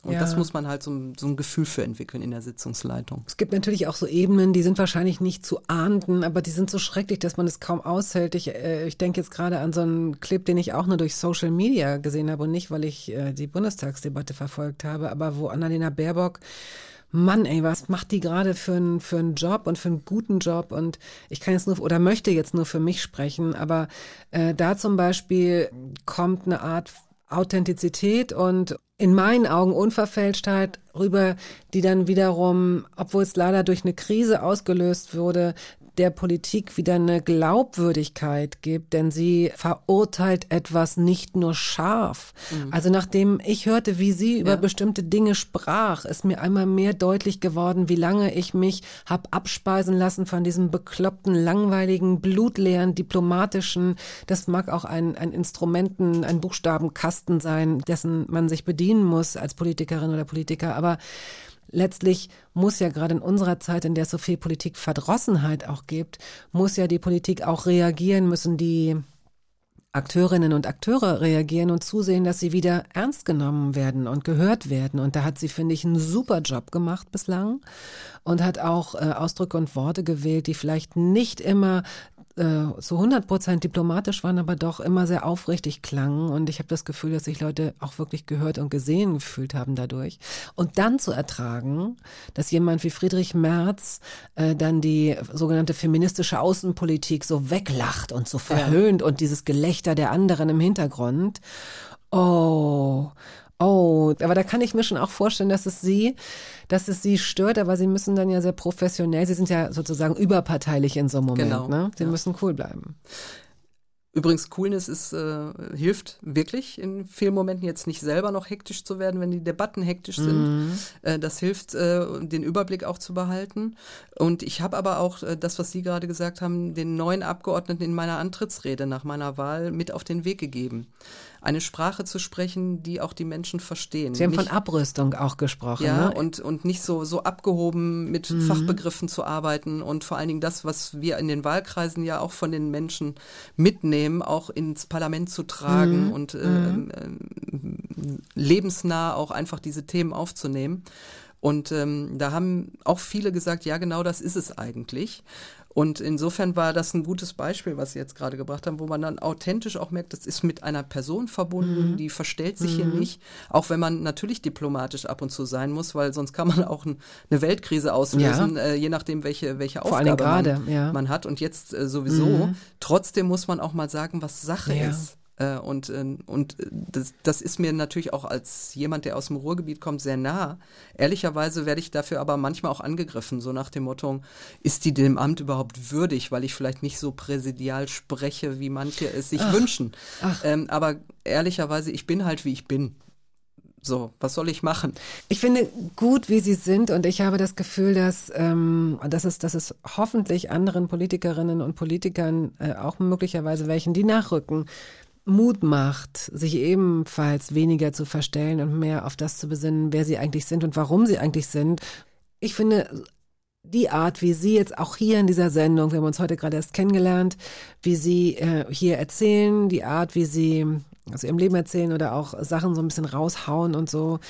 Und Ja. das muss man halt so, ein- so ein Gefühl für entwickeln in der Sitzungsleitung. Es gibt natürlich auch so Ebenen, die sind wahrscheinlich nicht zu ahnden, aber die sind so schrecklich, dass man es kaum aushält. Ich, äh, ich denke jetzt gerade an so einen Clip, den ich auch nur durch Social Media gesehen habe und nicht, weil ich äh, die Bundestagsdebatte verfolgt habe, aber wo Annalena Baerbock Mann, ey, was macht die gerade für einen für einen Job und für einen guten Job? Und ich kann jetzt nur oder möchte jetzt nur für mich sprechen, aber äh, da zum Beispiel kommt eine Art Authentizität und in meinen Augen Unverfälschtheit rüber, die dann wiederum, obwohl es leider durch eine Krise ausgelöst wurde, der Politik wieder eine Glaubwürdigkeit gibt, denn sie verurteilt etwas nicht nur scharf. Also nachdem ich hörte, wie sie über Ja. bestimmte Dinge sprach, ist mir einmal mehr deutlich geworden, wie lange ich mich hab abspeisen lassen von diesem bekloppten, langweiligen, blutleeren, diplomatischen, das mag auch ein, ein Instrumenten, ein Buchstabenkasten sein, dessen man sich bedienen muss als Politikerin oder Politiker, aber letztlich muss ja gerade in unserer Zeit, in der es so viel Politikverdrossenheit auch gibt, muss ja die Politik auch reagieren, müssen die Akteurinnen und Akteure reagieren und zusehen, dass sie wieder ernst genommen werden und gehört werden. Und da hat sie, finde ich, einen super Job gemacht bislang und hat auch äh, Ausdrücke und Worte gewählt, die vielleicht nicht immer äh, zu 100 Prozent diplomatisch waren, aber doch immer sehr aufrichtig klangen. Und ich habe das Gefühl, dass sich Leute auch wirklich gehört und gesehen gefühlt haben dadurch. Und dann zu ertragen, dass jemand wie Friedrich Merz äh, dann die sogenannte feministische Außenpolitik so weglacht und so verhöhnt und dieses Gelächter der anderen im Hintergrund. Oh, Oh, aber da kann ich mir schon auch vorstellen, dass es sie, dass es sie stört, aber sie müssen dann ja sehr professionell, sie sind ja sozusagen überparteilich in so einem Moment, Genau, ne? Sie ja. müssen cool bleiben. Übrigens, Coolness ist, äh, hilft wirklich in vielen Momenten jetzt nicht selber noch hektisch zu werden, wenn die Debatten hektisch sind. Äh, das hilft, äh, den Überblick auch zu behalten. Und ich habe aber auch äh, das, was Sie gerade gesagt haben, den neuen Abgeordneten in meiner Antrittsrede nach meiner Wahl mit auf den Weg gegeben. Eine Sprache zu sprechen, die auch die Menschen verstehen. Sie haben Nicht- von Abrüstung auch gesprochen, ja, ne? und, und nicht so, so abgehoben mit Mhm. Fachbegriffen zu arbeiten und vor allen Dingen das, was wir in den Wahlkreisen ja auch von den Menschen mitnehmen, auch ins Parlament zu tragen Mhm. und ähm, ähm, lebensnah auch einfach diese Themen aufzunehmen. Und ähm, da haben auch viele gesagt, ja, genau das ist es eigentlich. Und insofern war das ein gutes Beispiel, was Sie jetzt gerade gebracht haben, wo man dann authentisch auch merkt, das ist mit einer Person verbunden, Mhm. die verstellt sich hier nicht, auch wenn man natürlich diplomatisch ab und zu sein muss, weil sonst kann man auch ein, eine Weltkrise auslösen, äh, je nachdem, welche, welche Vor Aufgabe gerade, man, ja. man hat. Und jetzt äh, sowieso. Trotzdem muss man auch mal sagen, was Sache Ja. ist. Äh, Und, äh, und äh, das, das ist mir natürlich auch als jemand, der aus dem Ruhrgebiet kommt, sehr nah. Ehrlicherweise werde ich dafür aber manchmal auch angegriffen, so nach dem Motto, ist die dem Amt überhaupt würdig, weil ich vielleicht nicht so präsidial spreche, wie manche es sich wünschen. Ähm, aber ehrlicherweise, ich bin halt, wie ich bin. So, was soll ich machen? Ich finde gut, wie sie sind und ich habe das Gefühl, dass, ähm, dass, es, dass es hoffentlich anderen Politikerinnen und Politikern, äh, auch möglicherweise welchen, die nachrücken, Mut macht, sich ebenfalls weniger zu verstellen und mehr auf das zu besinnen, wer sie eigentlich sind und warum sie eigentlich sind. Ich finde, die Art, wie Sie jetzt auch hier in dieser Sendung, wir haben uns heute gerade erst kennengelernt, wie Sie äh, hier erzählen, die Art, wie Sie aus Ihrem Leben erzählen oder auch Sachen so ein bisschen raushauen und so.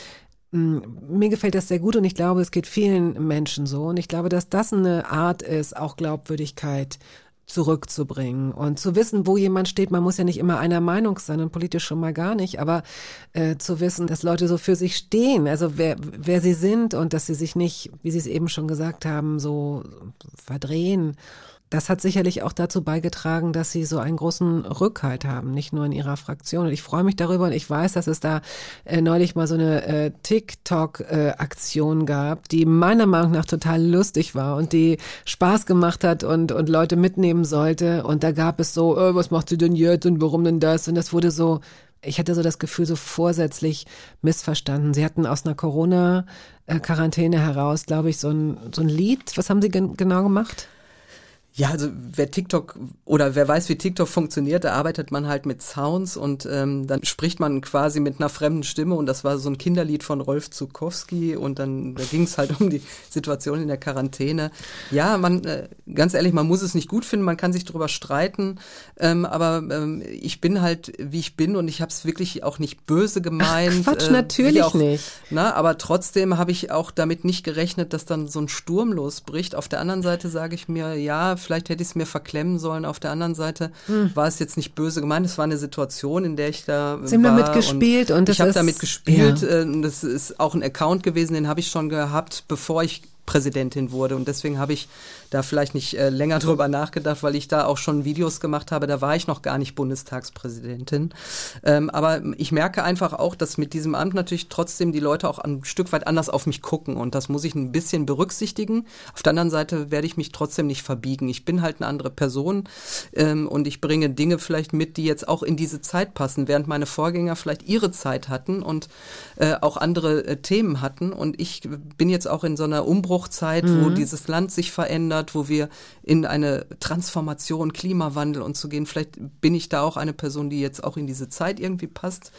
Mm, Mir gefällt das sehr gut und ich glaube, es geht vielen Menschen so. Und ich glaube, dass das eine Art ist, auch Glaubwürdigkeit zurückzubringen und zu wissen, wo jemand steht. Man muss ja nicht immer einer Meinung sein und politisch schon mal gar nicht, aber äh, zu wissen, dass Leute so für sich stehen, also wer, wer sie sind und dass sie sich nicht, wie Sie es eben schon gesagt haben, so verdrehen. Das hat sicherlich auch dazu beigetragen, dass sie so einen großen Rückhalt haben, nicht nur in ihrer Fraktion. Und ich freue mich darüber und ich weiß, dass es da äh, neulich mal so eine äh, TikTok-Aktion gab, die meiner Meinung nach total lustig war und die Spaß gemacht hat und, und Leute mitnehmen sollte. Und da gab es so, äh, was macht sie denn jetzt und warum denn das? Und das wurde so, ich hatte so das Gefühl, so vorsätzlich missverstanden. Sie hatten aus einer Corona-Quarantäne heraus, glaube ich, so ein, so ein Lied. Was haben Sie gen genau gemacht? Ja, also wer TikTok oder wer weiß, wie TikTok funktioniert, da arbeitet man halt mit Sounds und ähm, dann spricht man quasi mit einer fremden Stimme und das war so ein Kinderlied von Rolf Zukowski und dann da ging es halt um die Situation in der Quarantäne. Ja, man, äh, ganz ehrlich, man muss es nicht gut finden, man kann sich darüber streiten, ähm, aber ähm, ich bin halt, wie ich bin und ich habe es wirklich auch nicht böse gemeint. Ach, Quatsch, äh, natürlich auch, nicht. Na, aber trotzdem habe ich auch damit nicht gerechnet, dass dann so ein Sturm losbricht. Auf der anderen Seite sage ich mir, ja, vielleicht hätte ich es mir verklemmen sollen. Auf der anderen Seite Hm. war es jetzt nicht böse gemeint. Es war eine Situation, in der ich da Sie haben war damit gespielt und das ich habe damit gespielt. ja. äh, und Das ist auch ein Account gewesen, den habe ich schon gehabt, bevor ich Präsidentin wurde und deswegen habe ich da vielleicht nicht äh, länger drüber nachgedacht, weil ich da auch schon Videos gemacht habe. Da war ich noch gar nicht Bundestagspräsidentin. Ähm, aber ich merke einfach auch, dass mit diesem Amt natürlich trotzdem die Leute auch ein Stück weit anders auf mich gucken und das muss ich ein bisschen berücksichtigen. Auf der anderen Seite werde ich mich trotzdem nicht verbiegen. Ich bin halt eine andere Person ähm, und ich bringe Dinge vielleicht mit, die jetzt auch in diese Zeit passen, während meine Vorgänger vielleicht ihre Zeit hatten und äh, auch andere äh, Themen hatten. Und ich bin jetzt auch in so einer Umbruchzeit, wo Mhm. dieses Land sich verändert, wo wir in eine Transformation, Klimawandel und zu gehen. Vielleicht bin ich da auch eine Person, die jetzt auch in diese Zeit irgendwie passt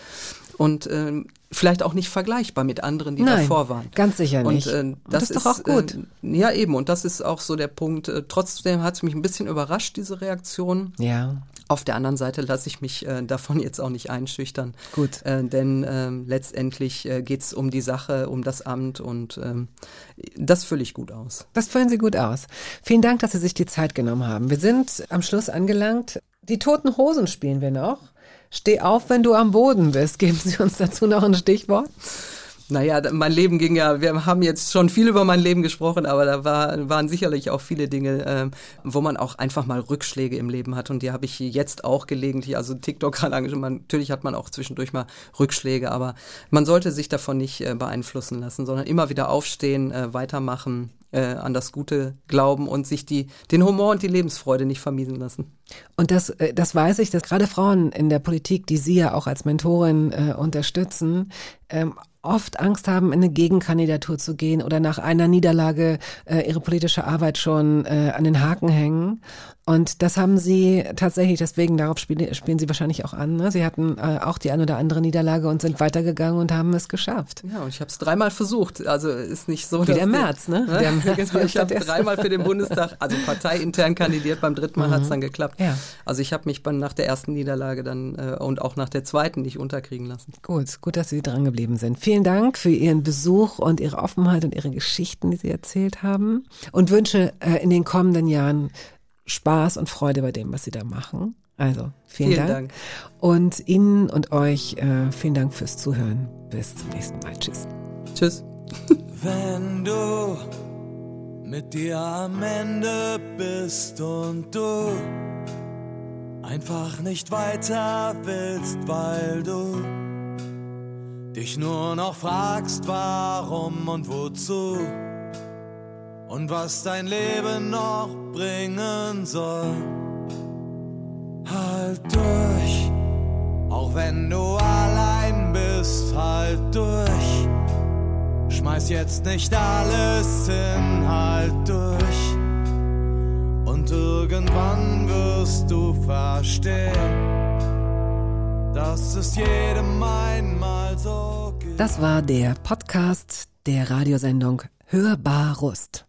und ähm, vielleicht auch nicht vergleichbar mit anderen, die Nein, davor waren. ganz sicher nicht. Und, äh, Und das, das ist doch auch gut. Äh, ja, eben. Und das ist auch so der Punkt. Äh, trotzdem hat es mich ein bisschen überrascht, diese Reaktion. Ja. Auf der anderen Seite lasse ich mich äh, davon jetzt auch nicht einschüchtern. Gut. Äh, denn ähm, letztendlich äh, geht es um die Sache, um das Amt und ähm, das fülle ich gut aus. Das füllen Sie gut aus. Vielen Dank, dass Sie sich die Zeit genommen haben. Wir sind am Schluss angelangt. Die toten Hosen spielen wir noch. Steh auf, wenn du am Boden bist. Geben Sie uns dazu noch ein Stichwort? Naja, mein Leben ging ja, wir haben jetzt schon viel über mein Leben gesprochen, aber da war, waren sicherlich auch viele Dinge, ähm, wo man auch einfach mal Rückschläge im Leben hat und die habe ich jetzt auch gelegentlich, also TikTok gerade man, natürlich hat man auch zwischendurch mal Rückschläge, aber man sollte sich davon nicht äh, beeinflussen lassen, sondern immer wieder aufstehen, äh, weitermachen, äh, an das Gute glauben und sich die, den Humor und die Lebensfreude nicht vermiesen lassen. Und das, äh, das weiß ich, dass gerade Frauen in der Politik, die Sie ja auch als Mentorin äh, unterstützen, ähm, oft Angst haben, in eine Gegenkandidatur zu gehen oder nach einer Niederlage äh, ihre politische Arbeit schon äh, an den Haken hängen. Und das haben Sie tatsächlich, deswegen darauf spielen, spielen Sie wahrscheinlich auch an. Ne? Sie hatten äh, auch die ein oder andere Niederlage und sind weitergegangen und haben es geschafft. Ja, und ich habe es dreimal versucht. Also ist nicht so, Wie der Merz, ne? Ja, Der Merz genau, ich habe dreimal für den Bundestag, also parteiintern kandidiert. Beim dritten Mal Mhm. hat's dann geklappt. Ja. Also ich habe mich dann nach der ersten Niederlage dann äh, und auch nach der zweiten nicht unterkriegen lassen. Gut, gut, dass Sie dran geblieben sind. Vielen Dank für Ihren Besuch und Ihre Offenheit und Ihre Geschichten, die Sie erzählt haben. Und wünsche äh, in den kommenden Jahren Spaß und Freude bei dem, was Sie da machen. Also, vielen, Vielen Dank. Dank. Und Ihnen und euch äh, vielen Dank fürs Zuhören. Bis zum nächsten Mal. Tschüss. Tschüss. Wenn du mit dir am Ende bist und du einfach nicht weiter willst, weil du dich nur noch fragst, warum und wozu und was dein Leben noch bringen soll. Halt durch, auch wenn du allein bist, halt durch. Schmeiß jetzt nicht alles hin, halt durch. Und irgendwann wirst du verstehen, dass es jedem einmal so geht. Das war der Podcast der Radiosendung Hörbar Rust.